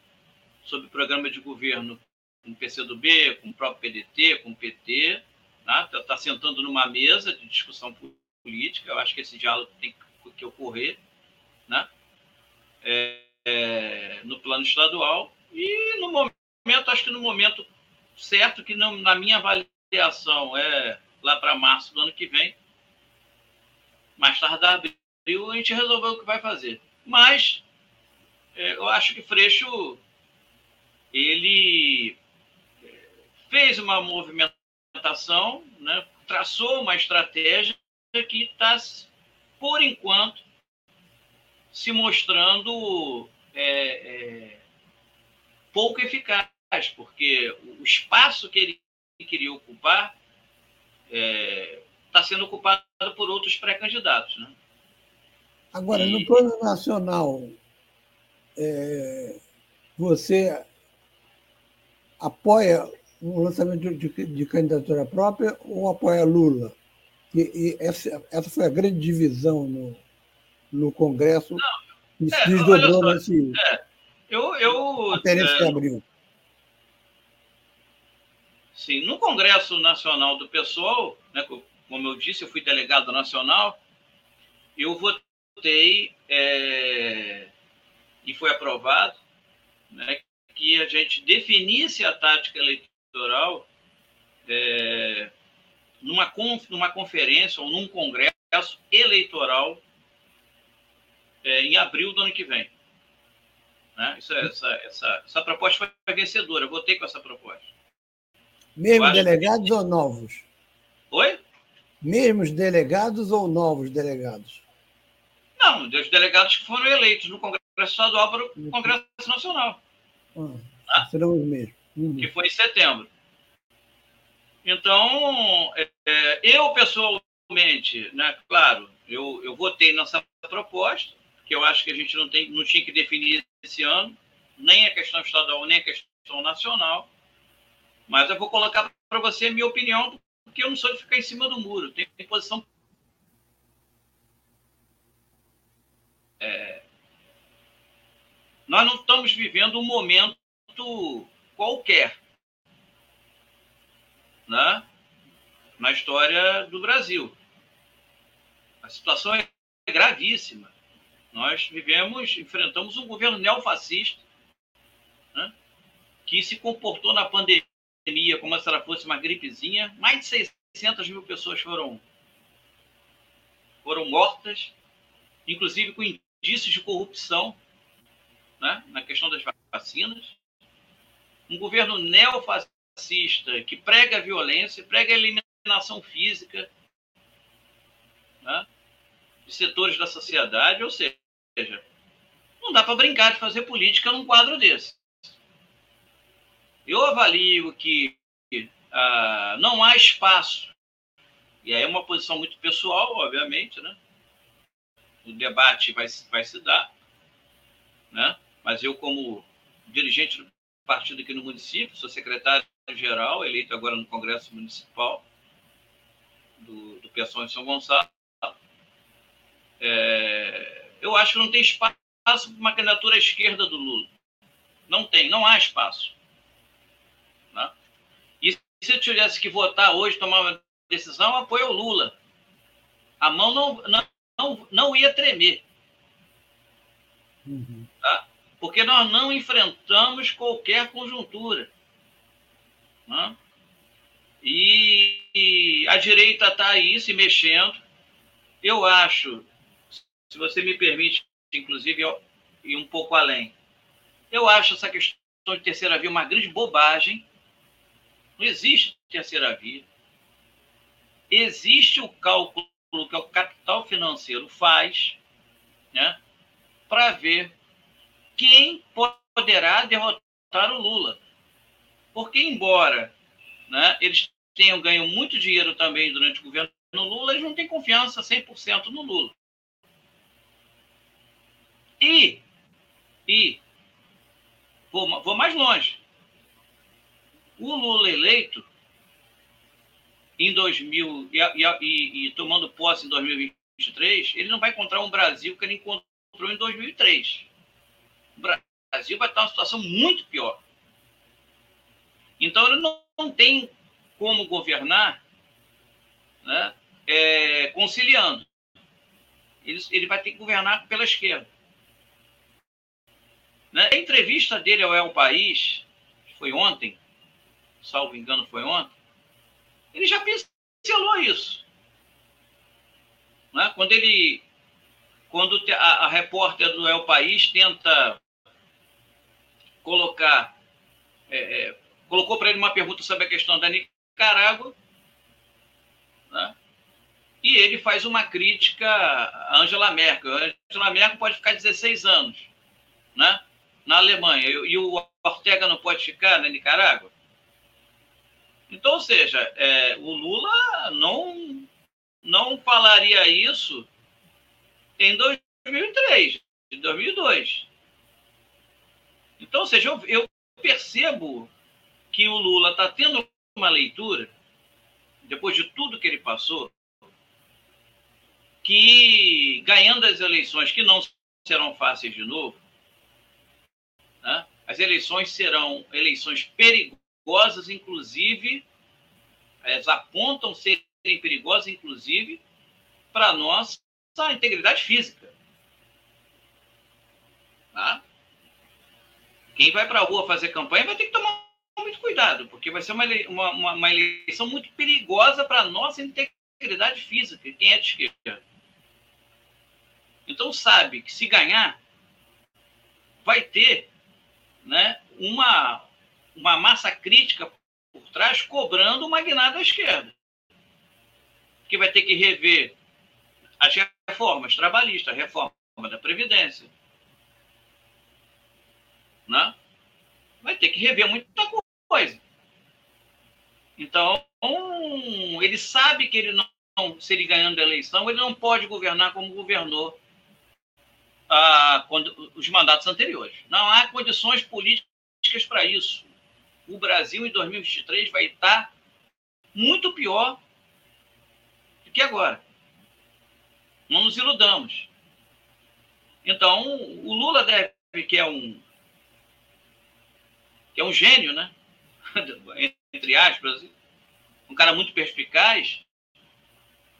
sobre programa de governo com o PCdoB, com o próprio PDT, com o PT, está né? tá sentando numa mesa de discussão política. Eu acho que esse diálogo tem que ocorrer, né? É, é, no plano estadual e no momento, acho que no momento certo, que não, na minha avaliação é lá para março do ano que vem, mais tarde abril, a gente resolveu o que vai fazer. Mas é, eu acho que Freixo ele é, fez uma movimentação, né, traçou uma estratégia que está, por enquanto, se mostrando é, é, pouco eficaz, porque o espaço que ele queria ocupar está é, tá sendo ocupado por outros pré-candidatos. Né? Agora, e... no plano nacional, é, você apoia um lançamento de, de, candidatura própria ou apoia Lula? E, e essa, essa foi a grande divisão no, no Congresso Não, que se é, desdobrou nesse. É, eu, eu, é, que abriu. Sim, no Congresso Nacional do PSOL, né, como eu disse, eu fui delegado nacional, eu votei é, e foi aprovado né, que a gente definisse a tática eleitoral é, numa, numa conferência ou num congresso eleitoral é, em abril do ano que vem. Né? Isso, é, essa, essa, essa proposta foi vencedora, eu votei com essa proposta. Mesmo delegados ou novos? Oi? Mesmos delegados ou novos delegados? Não, os delegados que foram eleitos no Congresso Estadual para o Congresso Nacional. Ah, serão os mesmos. Uhum. Que foi em setembro. Então, é, é, eu pessoalmente, né, claro, eu, eu votei nessa proposta, que eu acho que a gente não, tem, não tinha que definir esse ano, nem a questão estadual, nem a questão nacional. Mas eu vou colocar para você a minha opinião, porque eu não sou de ficar em cima do muro. Tem, posição. É, nós não estamos vivendo um momento qualquer né, na história do Brasil. A situação é gravíssima. Nós vivemos, enfrentamos um governo neofascista né, que se comportou na pandemia como se ela fosse uma gripezinha. Mais de 600 mil pessoas foram, foram mortas, inclusive com indícios de corrupção né, na questão das vacinas. Um governo neofascista que prega a violência, prega a eliminação física né, de setores da sociedade, ou seja, não dá para brincar de fazer política num quadro desse. Eu avalio que ah, não há espaço, e aí é uma posição muito pessoal, obviamente, né? O debate vai, vai se dar, né? Mas eu, como dirigente do partido aqui no município, sou secretário-geral, eleito agora no Congresso Municipal do, do PSOL em São Gonçalo, é, eu acho que não tem espaço para uma candidatura à esquerda do Lula. Não tem, não há espaço. E se eu tivesse que votar hoje, tomar uma decisão, apoio o Lula. A mão não, não, não, não ia tremer. Uhum. Tá? Porque nós não enfrentamos qualquer conjuntura. Né? E, e a direita está aí se mexendo. Eu acho se você me permite, inclusive, ir um pouco além. Eu acho essa questão de terceira via uma grande bobagem. Não existe terceira via. Existe o cálculo que o capital financeiro faz né, para ver quem poderá derrotar o Lula. Porque, embora né, eles tenham ganho muito dinheiro também durante o governo Lula, eles não têm confiança 100% no Lula. E, e vou, vou mais longe. O Lula eleito em 2000 e, e, e, tomando posse em 2023, ele não vai encontrar um Brasil que ele encontrou em 2003. O Brasil vai estar numa situação muito pior. Então, ele não, não tem como governar né, é, conciliando. Ele, ele vai ter que governar pela esquerda. Né? A entrevista dele ao El País, foi ontem, salvo engano foi ontem, ele já pincelou isso. Né? Quando ele. Quando a, a repórter do El País tenta colocar. É, é, colocou para ele uma pergunta sobre a questão da Nicarágua. Né? E ele faz uma crítica a Angela Merkel. A Angela Merkel pode ficar 16 anos né? na Alemanha e o Ortega não pode ficar na Nicarágua. Então, ou seja, é, o Lula não, não falaria isso em 2003, em 2002. Então, ou seja, eu, eu percebo que o Lula está tendo uma leitura, depois de tudo que ele passou, que ganhando as eleições, que não serão fáceis de novo, né, as eleições serão eleições perigosas, inclusive, elas apontam serem perigosas, inclusive, para a nossa integridade física. Tá? Quem vai para a rua fazer campanha vai ter que tomar muito cuidado, porque vai ser uma, uma, uma eleição muito perigosa para a nossa integridade física, quem é de esquerda. Então sabe que se ganhar, vai ter né, uma, uma massa crítica por trás cobrando o magnata da esquerda. Que vai ter que rever as reformas trabalhistas, a reforma da Previdência. Né? Vai ter que rever muita coisa. Então, ele sabe que ele não, se ele ganhando a eleição, ele não pode governar como governou ah, quando, os mandatos anteriores. Não há condições políticas para isso. O Brasil, em 2023, vai estar muito pior do que agora. Não nos iludamos. Então, o Lula deve, que é um que é um gênio, né? (laughs) Entre aspas, um cara muito perspicaz,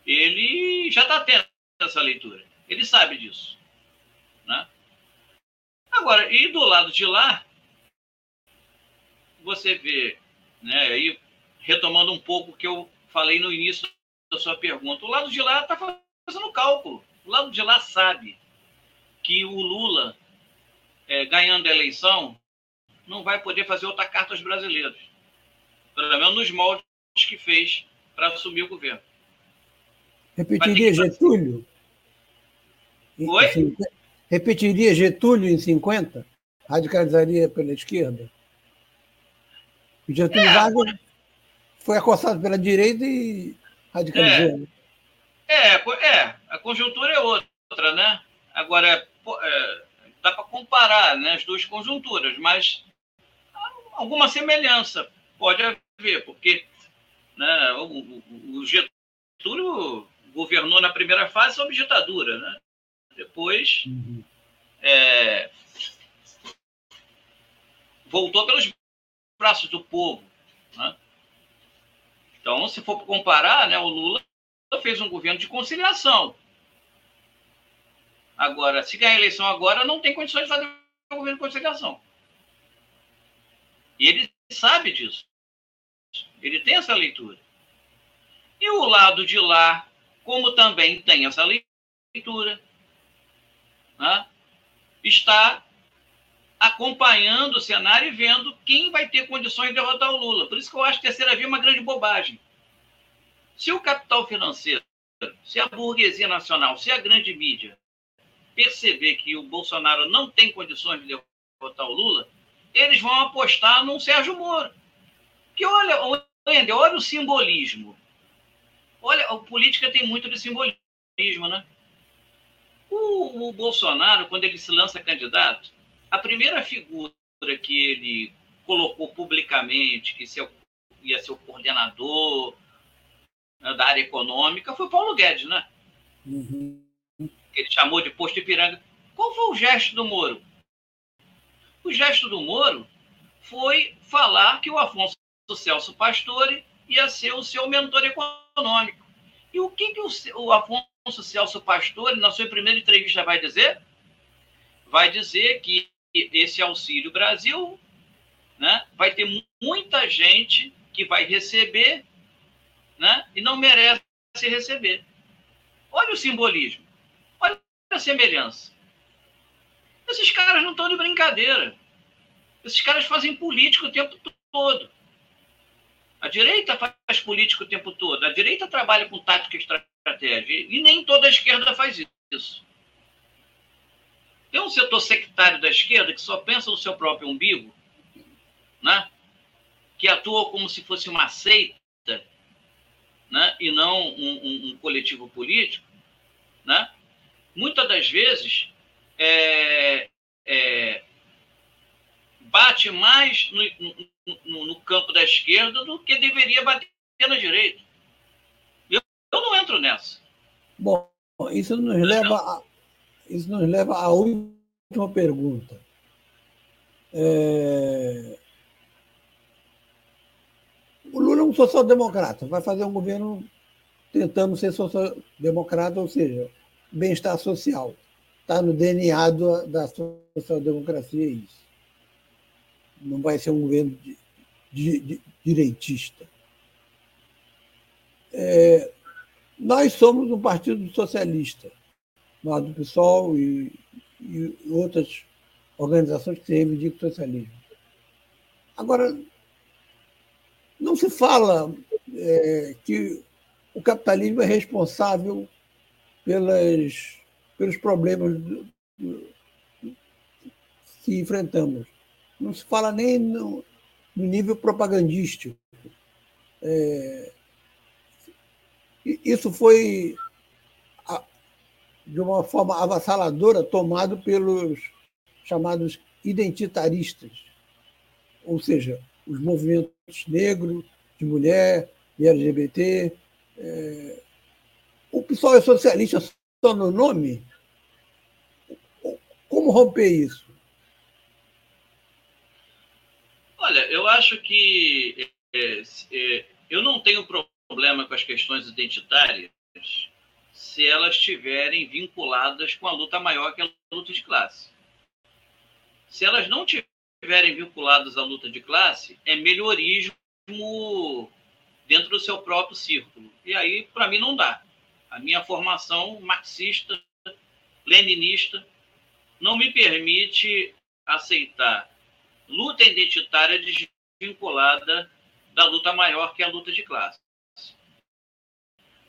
ele já está tendo essa leitura. Ele sabe disso. Né? Agora, e do lado de lá, você vê, né, aí, retomando um pouco o que eu falei no início da sua pergunta, o lado de lá está fazendo cálculo. O lado de lá sabe que o Lula, é, ganhando a eleição, não vai poder fazer outra carta aos brasileiros. Pelo menos nos moldes que fez para assumir o governo. Repetiria Getúlio? Oi? Repetiria Getúlio em 50? Radicalizaria pela esquerda? O Getúlio é, Vargas foi acossado pela direita e radicalizou. É, é, é, a conjuntura é outra, né? Agora, é, dá para comparar né, as duas conjunturas, mas alguma semelhança pode haver, porque né, o, o Getúlio governou na primeira fase sob ditadura, né? Depois uhum. é, voltou pelos braços do povo. Né? Então, se for comparar, né, o Lula fez um governo de conciliação. Agora, se ganhar a eleição agora, não tem condições de fazer um governo de conciliação. E ele sabe disso. Ele tem essa leitura. E o lado de lá, como também tem essa leitura, né, está acompanhando o cenário e vendo quem vai ter condições de derrotar o Lula. Por isso que eu acho que a terceira via é uma grande bobagem. Se o capital financeiro, se a burguesia nacional, se a grande mídia perceber que o Bolsonaro não tem condições de derrotar o Lula, eles vão apostar num Sérgio Moro. Que olha, Wender, olha o simbolismo. Olha, a política tem muito de simbolismo, né? O, o Bolsonaro, quando ele se lança candidato, a primeira figura que ele colocou publicamente que seu, ia ser o coordenador né, da área econômica foi Paulo Guedes, né? Uhum. Ele chamou de posto Ipiranga. Qual foi o gesto do Moro? O gesto do Moro foi falar que o Afonso Celso Pastore ia ser o seu mentor econômico. E o que, que o, o Afonso Celso Pastore, na sua primeira entrevista, vai dizer? Vai dizer que esse Auxílio Brasil né, vai ter muita gente que vai receber né, e não merece receber. Olha o simbolismo, olha a semelhança. Esses caras não estão de brincadeira. Esses caras fazem política o tempo todo. A direita faz política o tempo todo. A direita trabalha com tática e estratégia. E nem toda a esquerda faz isso. Tem um setor sectário da esquerda que só pensa no seu próprio umbigo, né? que atua como se fosse uma seita né? e não um, um, um coletivo político. Né? Muitas das vezes é, é, bate mais no, no, no, campo da esquerda do que deveria bater na direita. Eu, eu não entro nessa. Bom, isso nos leva a, isso nos leva à última pergunta. É... O Lula é um social-democrata, vai fazer um governo tentando ser social-democrata, ou seja, bem-estar social. Está no DNA da social-democracia isso. Não vai ser um governo de, de, de, direitista. É, nós somos um partido socialista nós do PSOL e, e outras organizações que se reivindicam o socialismo. Agora, não se fala é, que o capitalismo é responsável pelas, pelos problemas do, do, que enfrentamos. Não se fala nem no, no nível propagandístico. É, isso foi de uma forma avassaladora, tomado pelos chamados identitaristas, ou seja, os movimentos negros, de mulher, de LGBT. É... O pessoal é socialista só no nome? Como romper isso? Olha, eu acho que é, é, eu não tenho problema com as questões identitárias se elas estiverem vinculadas com a luta maior, que é a luta de classe. Se elas não estiverem vinculadas à luta de classe, é melhorismo dentro do seu próprio círculo. E aí, para mim, não dá. A minha formação marxista, leninista, não me permite aceitar luta identitária desvinculada da luta maior, que é a luta de classe.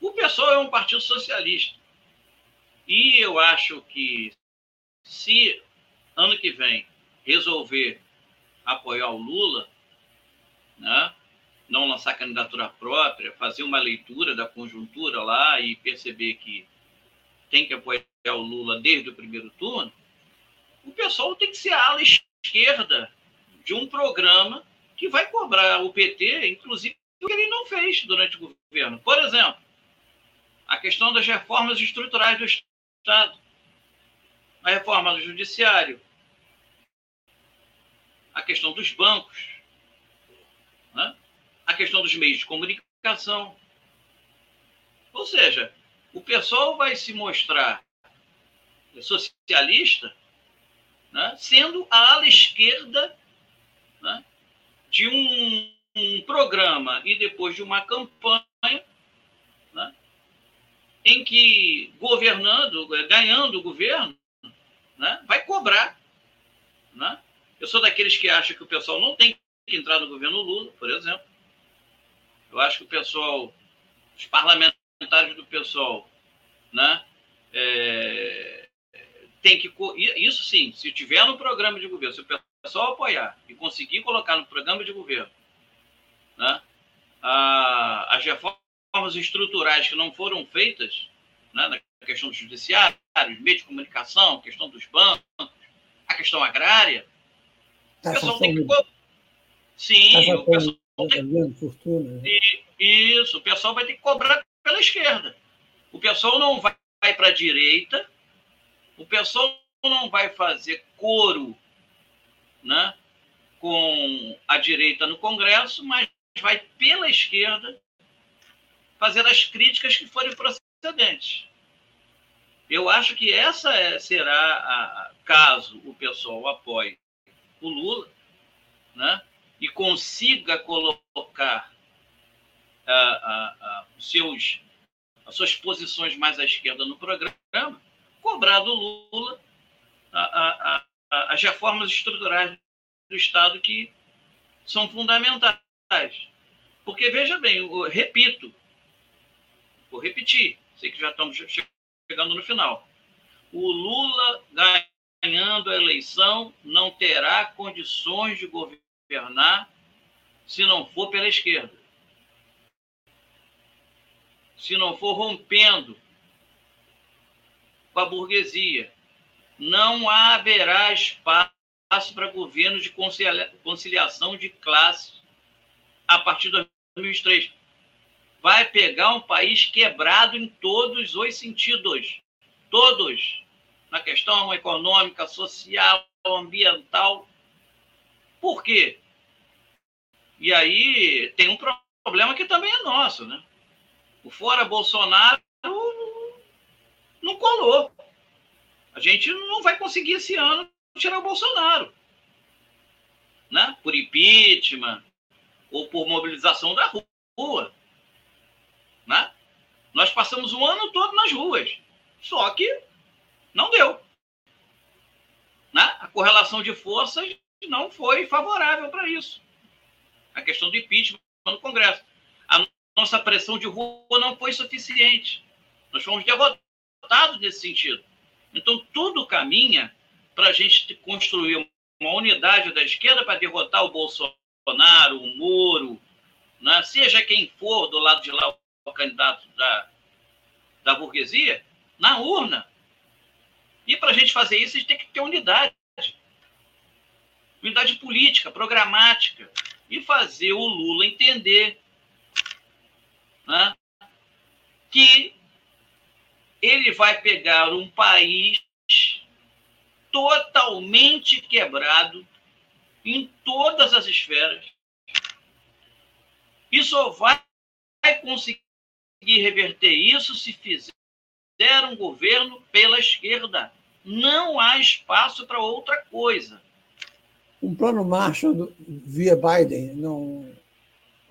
O PSOL é um partido socialista. E eu acho que se ano que vem resolver apoiar o Lula, né, não lançar candidatura própria, fazer uma leitura da conjuntura lá e perceber que tem que apoiar o Lula desde o primeiro turno, o pessoal tem que ser a ala esquerda de um programa que vai cobrar o PT, inclusive, o que ele não fez durante o governo. Por exemplo, a questão das reformas estruturais do Estado, a reforma do Judiciário, a questão dos bancos, né? a questão dos meios de comunicação. Ou seja, o pessoal vai se mostrar socialista né? sendo a ala esquerda né? de um, um programa e depois de uma campanha em que governando, ganhando o governo, né, vai cobrar. Né? Eu sou daqueles que acham que o pessoal não tem que entrar no governo Lula, por exemplo. Eu acho que o pessoal, os parlamentares do pessoal, né, é, tem que. Isso sim, se tiver no programa de governo, se o pessoal apoiar e conseguir colocar no programa de governo né, a, as reformas reformas estruturais que não foram feitas, né, na questão do judiciário, meio de comunicação, questão dos bancos, a questão agrária, tá, o pessoal tem que, Sim, o pessoal tem... fortuna. Né? E, isso, o pessoal vai ter que cobrar pela esquerda. O pessoal não vai para a direita, o pessoal não vai fazer coro né, com a direita no Congresso, mas vai pela esquerda fazer as críticas que forem procedentes. Eu acho que essa é, será, a, caso o pessoal apoie o Lula, né, e consiga colocar os seus, as suas posições mais à esquerda no programa, cobrar do Lula as reformas estruturais do Estado que são fundamentais. Porque, veja bem, eu repito, vou repetir, sei que já estamos chegando no final. O Lula ganhando a eleição não terá condições de governar se não for pela esquerda. Se não for rompendo com a burguesia. Não haverá espaço para governo de conciliação de classe a partir de 2003 vai pegar um país quebrado em todos os sentidos. Todos. Na questão econômica, social, ambiental. Por quê? E aí tem um problema que também é nosso, né? O fora Bolsonaro não colou. A gente não vai conseguir esse ano tirar o Bolsonaro. Né? Por impeachment ou por mobilização da rua. Né? Nós passamos o ano todo nas ruas, só que não deu. Né? A correlação de forças não foi favorável para isso. A questão do impeachment no Congresso. A nossa pressão de rua não foi suficiente. Nós fomos derrotados nesse sentido. Então, tudo caminha para a gente construir uma unidade da esquerda para derrotar o Bolsonaro, o Moro, né? seja quem for do lado de lá candidato da, da burguesia na urna. E para a gente fazer isso, a gente tem que ter unidade. Unidade política, programática. E fazer o Lula entender né, que ele vai pegar um país totalmente quebrado em todas as esferas e só vai conseguir conseguir reverter isso se fizer um governo pela esquerda. Não há espaço para outra coisa. Um plano Marshall via Biden não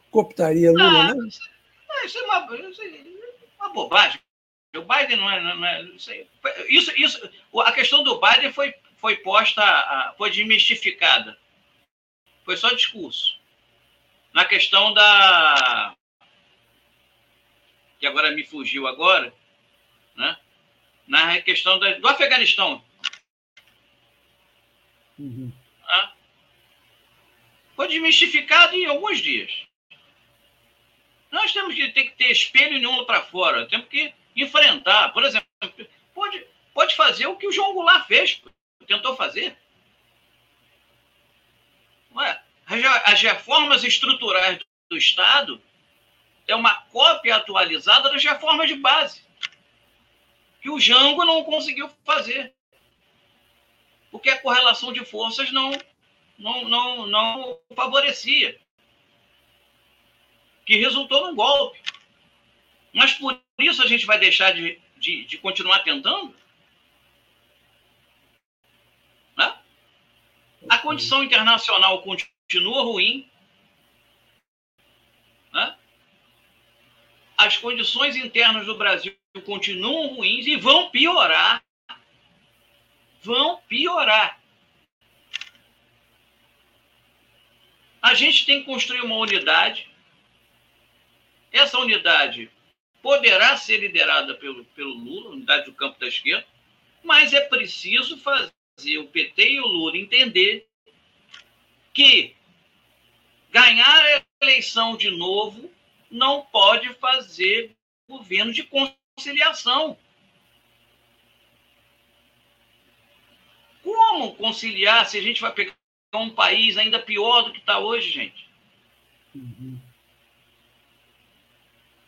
cooptaria Lula, ah, não? Isso é uma, isso é uma bobagem. O Biden não é. Não é isso, isso, a questão do Biden foi, foi posta, foi desmistificada. Foi só discurso. Na questão da, que agora me fugiu agora, né? na questão do Afeganistão. Uhum. Né? Foi desmistificado em alguns dias. Nós temos que ter que ter espelho nenhum para fora, temos que enfrentar. Por exemplo, pode, pode fazer o que o João Goulart fez, tentou fazer. Ué, as reformas estruturais do Estado é uma cópia atualizada das reformas de base, que o Jango não conseguiu fazer. Porque a correlação de forças não, não, não, não favorecia. Que resultou num golpe. Mas por isso a gente vai deixar de, de, de continuar tentando? Né? A condição internacional continua ruim. Né? As condições internas do Brasil continuam ruins e vão piorar. Vão piorar. A gente tem que construir uma unidade. Essa unidade poderá ser liderada pelo, pelo Lula, unidade do campo da esquerda, mas é preciso fazer o PT e o Lula entender que ganhar a eleição de novo não pode fazer governo de conciliação. Como conciliar se a gente vai pegar um país ainda pior do que está hoje, gente. Uhum.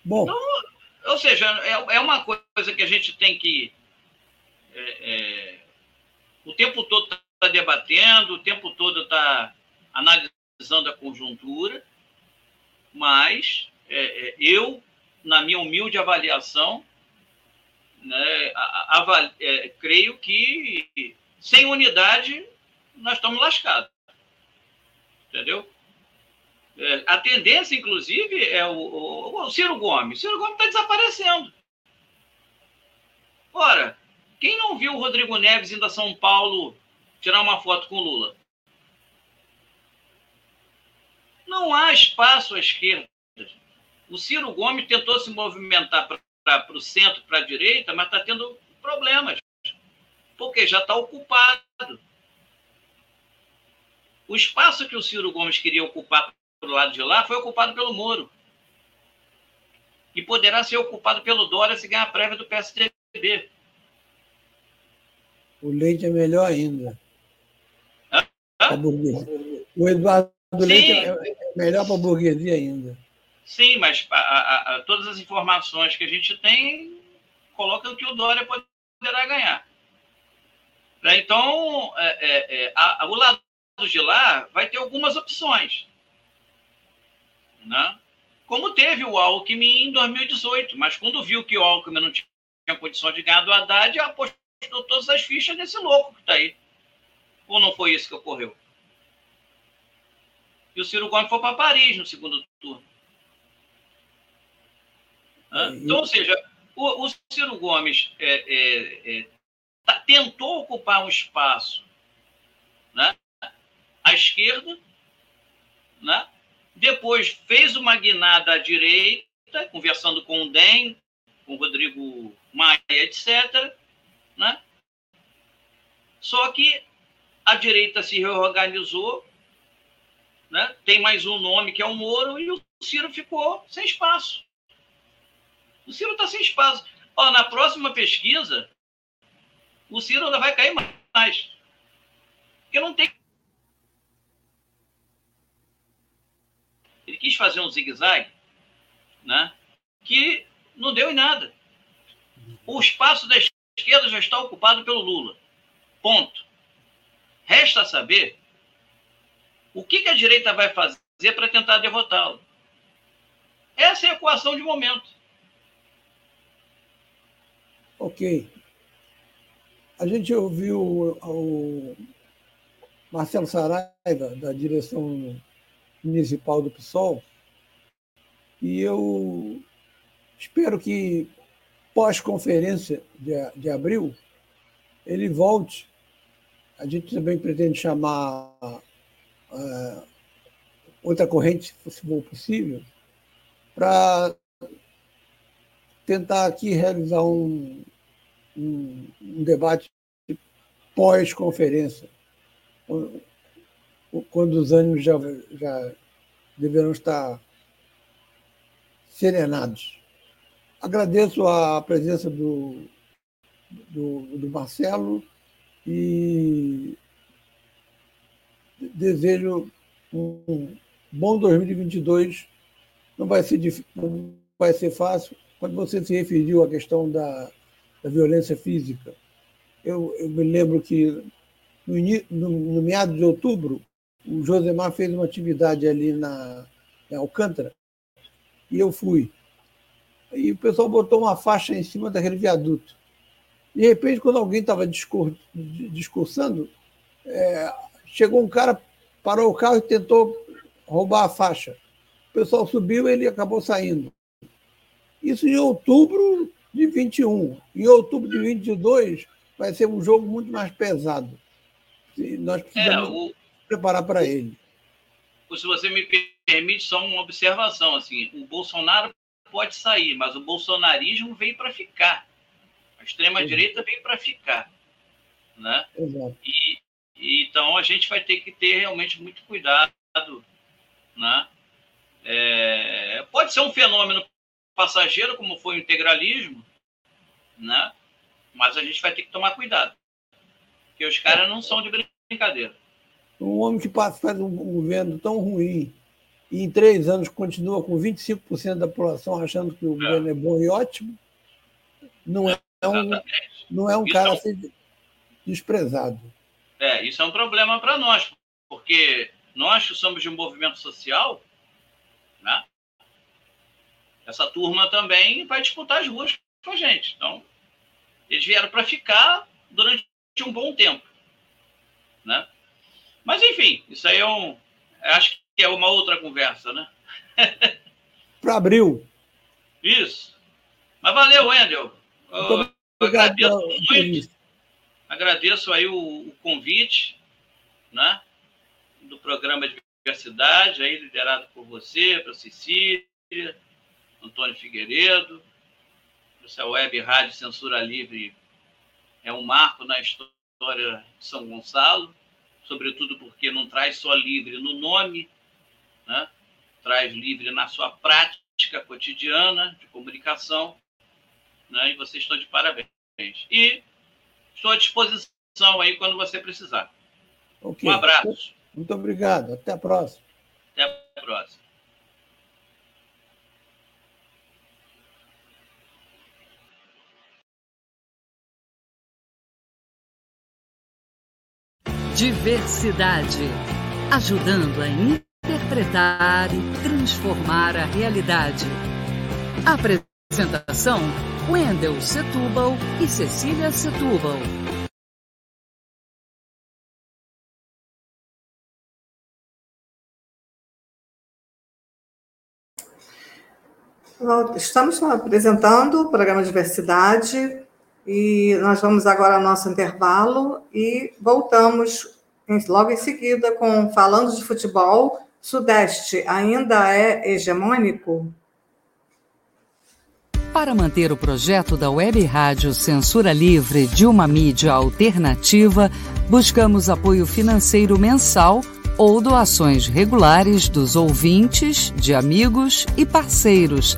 Bom. Então, ou seja, é, é uma coisa que a gente tem que. É, é, o tempo todo está debatendo, o tempo todo está analisando a conjuntura, mas é, é, eu, na minha humilde avaliação, né, é, creio que sem unidade nós estamos lascados. Entendeu? É, a tendência, inclusive, é o, o, o Ciro Gomes. O Ciro Gomes está desaparecendo. Ora, quem não viu o Rodrigo Neves indo a São Paulo tirar uma foto com Lula? Não há espaço à esquerda. O Ciro Gomes tentou se movimentar para o centro, para a direita, mas está tendo problemas, porque já está ocupado. O espaço que o Ciro Gomes queria ocupar do lado de lá foi ocupado pelo Moro. E poderá ser ocupado pelo Dória se ganhar a prévia do PSDB. O Leite é melhor ainda. Hã? O Eduardo Sim. Leite é melhor para a burguesia ainda. Sim, mas a, a, a, todas as informações que a gente tem colocam que o Dória poderá ganhar. Né, então, é, é, é, o lado de lá vai ter algumas opções. Né? Como teve o Alckmin em 2018, mas quando viu que o Alckmin não tinha condição de ganhar do Haddad, apostou todas as fichas nesse louco que está aí. Ou não foi isso que ocorreu? E o Ciro Gomes foi para Paris no segundo turno. Então, ou seja, o, o Ciro Gomes é, é, é, tá, tentou ocupar um espaço né, à esquerda, né, depois fez uma guinada à direita, conversando com o DEM, com o Rodrigo Maia, etc. Né? Só que a direita se reorganizou, né? tem mais um nome que é o Moro, e o Ciro ficou sem espaço. O Ciro está sem espaço. Ó, na próxima pesquisa, o Ciro ainda vai cair mais. Porque não tem Ele quis fazer um zigue-zague, né? que não deu em nada. O espaço da esquerda já está ocupado pelo Lula. Ponto. Resta saber o que, que a direita vai fazer para tentar derrotá-lo. Essa é a equação de momento. Ok. A gente ouviu o Marcelo Saraiva, da direção municipal do PSOL. E eu espero que, pós-conferência de, abril, ele volte. A gente também pretende chamar uh, outra corrente, se for possível, para tentar aqui realizar um, um, debate pós-conferência quando os ânimos já, já deverão estar serenados. Agradeço a presença do, do, do Marcelo e desejo um bom 2022. Não vai ser, não vai ser fácil. Quando você se referiu à questão da, da violência física, eu, eu me lembro que no, no, no meado de outubro, o Josemar fez uma atividade ali na, em Alcântara e eu fui. E o pessoal botou uma faixa em cima daquele viaduto. De repente, quando alguém estava discursando, é, chegou um cara, parou o carro e tentou roubar a faixa. O pessoal subiu e ele acabou saindo. Isso em outubro de 21. Em outubro de 22 vai ser um jogo muito mais pesado. Nós precisamos... É, o preparar para ele. Se você me permite só uma observação, assim, o Bolsonaro pode sair, mas o bolsonarismo veio para ficar. A extrema direita veio para ficar, né? Exato. E, e, então a gente vai ter que ter realmente muito cuidado, né? É, pode ser um fenômeno passageiro, como foi o integralismo, né? Mas a gente vai ter que tomar cuidado, porque os caras não são de brincadeira. Um homem que faz um governo tão ruim e em três anos continua com 25% da população achando que o é. governo é bom e ótimo, não é, um, não é um cara é um... a ser desprezado. É, isso é um problema para nós, porque nós que somos de um movimento social? Essa turma também vai disputar as ruas com a gente. Então, eles vieram para ficar durante um bom tempo. Né? Mas, enfim, isso aí é um. Acho que é uma outra conversa, né? (laughs) para abril. Isso. Mas valeu, Wendel. Obrigado. Agradeço muito. Agradeço aí o, o, convite, né? Do programa de diversidade, aí liderado por você, pela Cecília, Antônio Figueiredo. Essa web rádio Censura Livre é um marco na história de São Gonçalo, sobretudo porque não traz só livre no nome, né? traz livre na sua prática cotidiana de comunicação, né? e vocês estão de parabéns. E estou à disposição aí quando você precisar. Okay. Um abraço. Muito obrigado. Até a próxima. Até a próxima. Diversidade, ajudando a interpretar e transformar a realidade. Apresentação: Wendel Setúbal e Cecília Setúbal. Estamos apresentando o programa Diversidade, e nós vamos agora ao nosso intervalo e voltamos logo em seguida com Falando de Futebol. Sudeste ainda é hegemônico? Para manter o projeto da Web Rádio Censura Livre de uma mídia alternativa, buscamos apoio financeiro mensal ou doações regulares dos ouvintes, de amigos e parceiros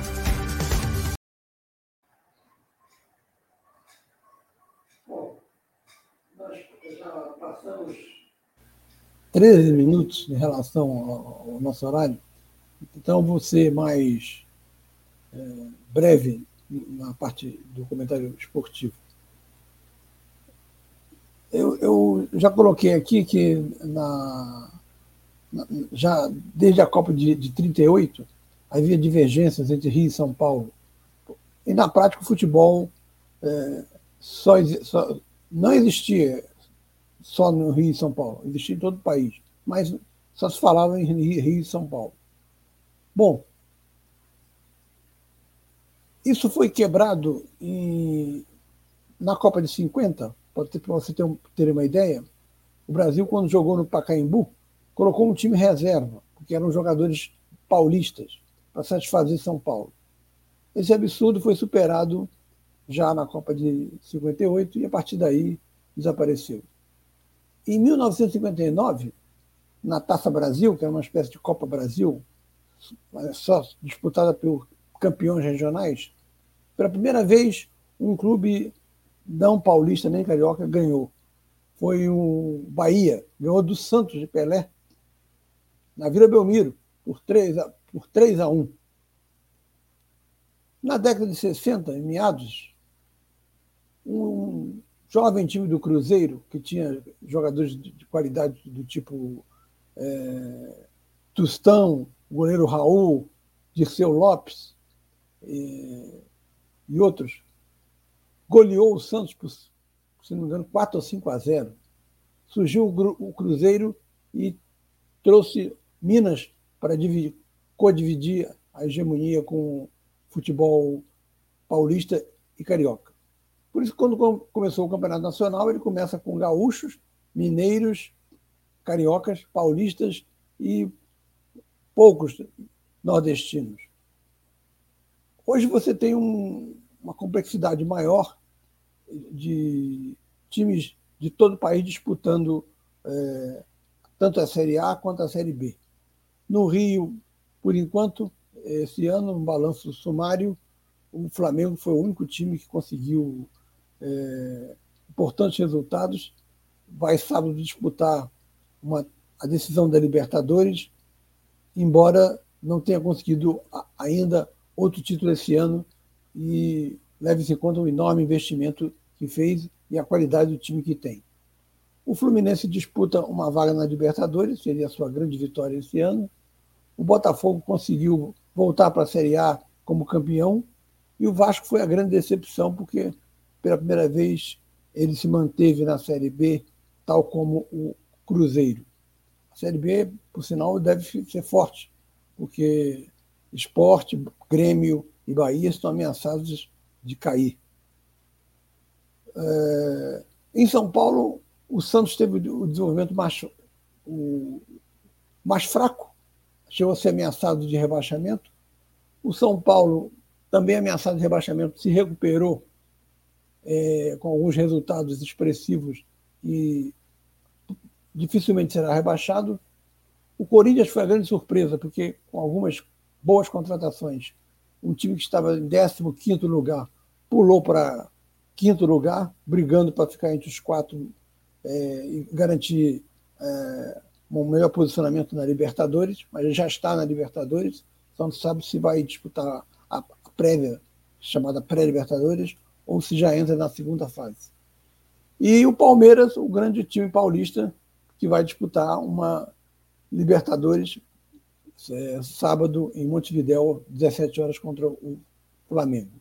Passamos 13 minutos em relação ao, nosso horário, então ser mais é, breve na parte do comentário esportivo. Eu, eu já coloquei aqui que na, na, já desde a Copa de, de 38 havia divergências entre Rio e São Paulo. E na prática o futebol é, só, só não existia só no Rio e São Paulo, existia em todo o país, mas só se falava em Rio e São Paulo. Bom, isso foi quebrado em, na Copa de 50, para você ter, ter uma ideia. O Brasil, quando jogou no Pacaembu, colocou um time reserva, porque eram jogadores paulistas, para satisfazer São Paulo. Esse absurdo foi superado já na Copa de 58 e a partir daí desapareceu. Em 1959, na Taça Brasil, que era uma espécie de Copa Brasil, só disputada por campeões regionais, pela primeira vez um clube não paulista nem carioca ganhou. Foi o Bahia, ganhou do Santos de Pelé, na Vila Belmiro, por 3 a, por 3 a 1. Na década de 60, em meados, um jovem time do Cruzeiro, que tinha jogadores de qualidade do tipo é, Tustão, goleiro Raul, Dirceu Lopes, e, e outros, goleou o Santos por, se não me engano, 4 ou 5 a 0. Surgiu o Cruzeiro e trouxe Minas para co-dividir a hegemonia com o futebol paulista e carioca. Por isso, quando começou o Campeonato Nacional, ele começa com gaúchos, mineiros, cariocas, paulistas e poucos nordestinos. Hoje você tem um, uma complexidade maior de times de todo o país disputando é, tanto a Série A quanto a Série B. No Rio, por enquanto, esse ano, um balanço sumário, o Flamengo foi o único time que conseguiu é, importantes resultados. Vai sábado disputar uma, a decisão da Libertadores, embora não tenha conseguido ainda outro título esse ano e leve-se em conta o enorme investimento que fez e a qualidade do time que tem. O Fluminense disputa uma vaga na Libertadores, seria a sua grande vitória esse ano. O Botafogo conseguiu voltar para a Série A como campeão e o Vasco foi a grande decepção porque pela primeira vez ele se manteve na Série B, tal como o Cruzeiro. A Série B, por sinal, deve ser forte, porque esporte, Grêmio e Bahia estão ameaçados de cair. É, em São Paulo, o Santos teve o desenvolvimento mais, o, mais fraco, chegou a ser ameaçado de rebaixamento. O São Paulo, também ameaçado de rebaixamento, se recuperou é, com alguns resultados expressivos e dificilmente será rebaixado. O Corinthians foi a grande surpresa, porque com algumas boas contratações, um time que estava em 15 lugar pulou para quinto lugar, brigando para ficar entre os quatro é, e garantir é, um melhor posicionamento na Libertadores, mas já está na Libertadores, então não sabe se vai disputar a prévia, chamada pré-Libertadores, ou se já entra na segunda fase. E o Palmeiras, o grande time paulista, que vai disputar uma Libertadores é, sábado em Montevidéu, 17 horas contra o Flamengo.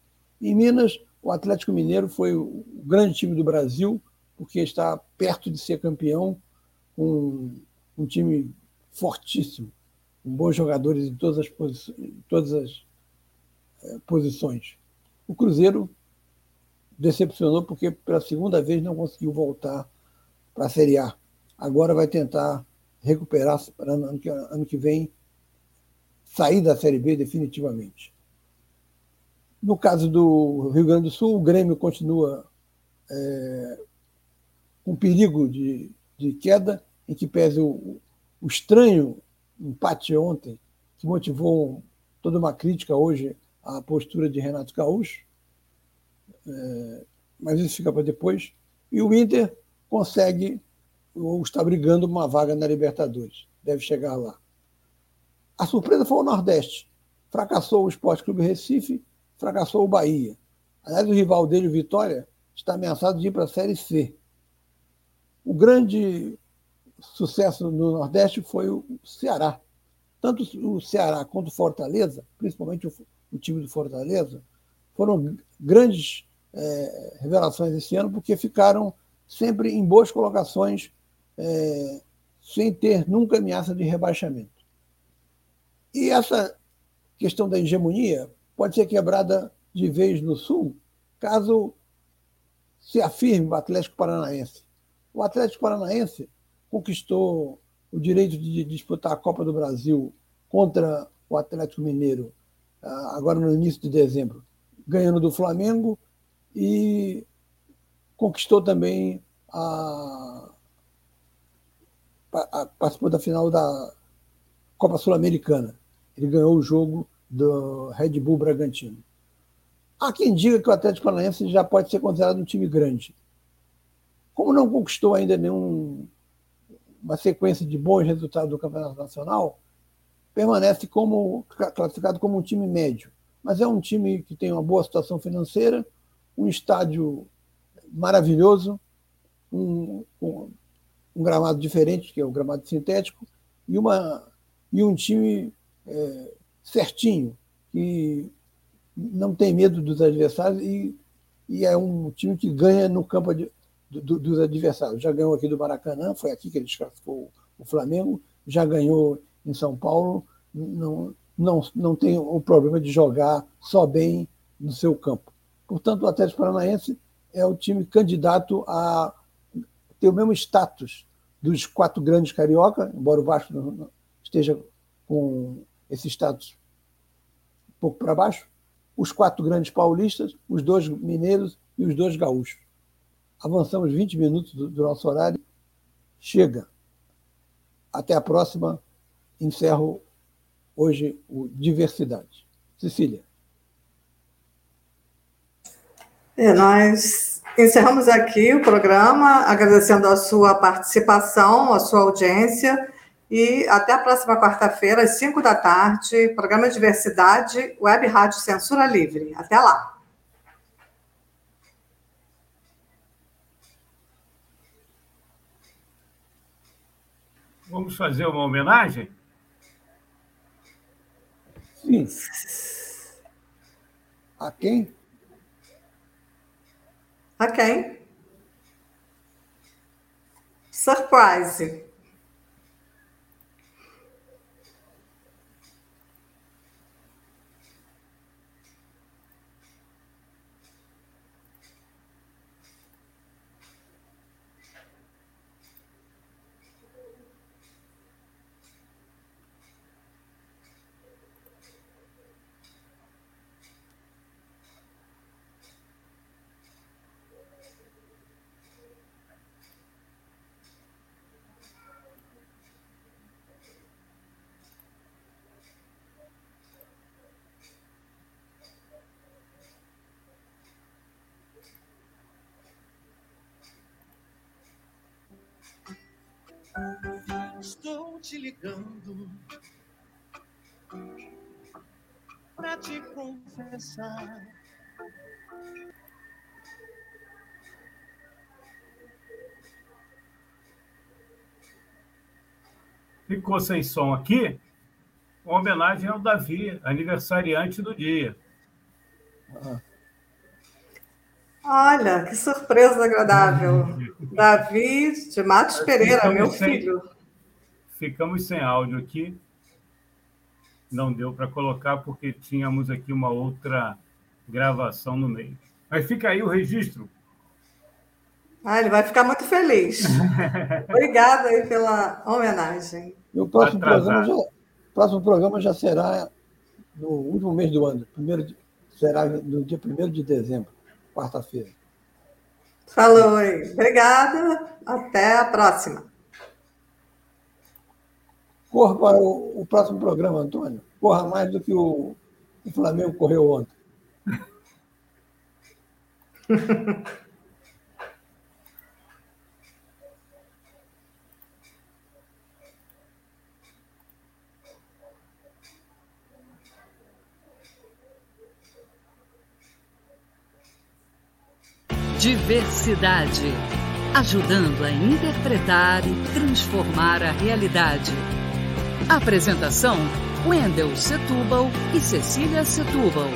Em Minas, o Atlético Mineiro foi o grande time do Brasil, porque está perto de ser campeão, com um time fortíssimo, com bons jogadores em todas as, posi todas as é, posições. O Cruzeiro decepcionou porque pela segunda vez não conseguiu voltar para a Série A. Agora vai tentar recuperar para ano ano que vem sair da Série B definitivamente. No caso do Rio Grande do Sul, o Grêmio continua é, com perigo de, de queda, em que pese o, o estranho empate ontem, que motivou toda uma crítica hoje à postura de Renato Gaúcho, é, mas isso fica para depois. E o Inter consegue, ou está brigando uma vaga na Libertadores. Deve chegar lá. A surpresa foi o Nordeste. Fracassou o Esporte Clube Recife, fracassou o Bahia. Aliás, o rival dele, o Vitória, está ameaçado de ir para a Série C. O grande sucesso no Nordeste foi o Ceará. Tanto o Ceará quanto o Fortaleza, principalmente o, o time do Fortaleza, foram grandes é, revelações esse ano, porque ficaram sempre em boas colocações, é, sem ter nunca ameaça de rebaixamento. E essa questão da hegemonia pode ser quebrada de vez no Sul, caso se afirme o Atlético Paranaense. O Atlético Paranaense conquistou o direito de disputar a Copa do Brasil contra o Atlético Mineiro, ah, agora no início de dezembro, ganhando do Flamengo e conquistou também a, a participou da final da Copa Sul-Americana. Ele ganhou o jogo do Red Bull Bragantino. Há quem diga que o Atlético Paranaense já pode ser considerado um time grande. Como não conquistou ainda nenhum uma sequência de bons resultados do Campeonato Nacional, permanece como classificado como um time médio. Mas é um time que tem uma boa situação financeira, um estádio maravilhoso, um, um, um, gramado diferente, que é o gramado sintético, e, uma, e um time é, certinho, que não tem medo dos adversários e, e é um time que ganha no campo de, do, dos adversários. Já ganhou aqui do Maracanã, foi aqui que ele desclassificou o Flamengo, já ganhou em São Paulo, não, não, não tem o problema de jogar só bem no seu campo. Portanto, o Atlético Paranaense é o time candidato a ter o mesmo status dos quatro grandes carioca, embora o Vasco esteja com esse status um pouco para baixo, os quatro grandes paulistas, os dois mineiros e os dois gaúchos. Avançamos 20 minutos do, do nosso horário. Chega. Até a próxima. Encerro hoje o Diversidade. Cecília. É, nós encerramos aqui o programa, agradecendo a sua participação, a sua audiência. E até a próxima quarta-feira, às 5 da tarde, programa Diversidade, Web Rádio Censura Livre. Até lá. Vamos fazer uma homenagem? Sim. A quem? Quem? Surprise. Estou te ligando pra te confessar. Ficou sem som aqui? Uma homenagem ao Davi, aniversariante do dia. Ah. Olha, que surpresa agradável. (laughs) Davi de Matos Pereira, meu sem, filho. Ficamos sem áudio aqui. Não deu para colocar porque tínhamos aqui uma outra gravação no meio. Mas fica aí o registro. Ah, ele vai ficar muito feliz. (laughs) Obrigada aí pela homenagem. E o próximo programa, já, próximo programa já será no último mês do ano. Primeiro de, será no dia 1 de dezembro quarta-feira. Falou aí. Obrigada. Até a próxima. Corra para o, o, próximo programa, Antônio. Corra mais do que o, o Flamengo correu ontem. Diversidade. Ajudando a interpretar e transformar a realidade. Apresentação: Wendel Setúbal e Cecília Setúbal.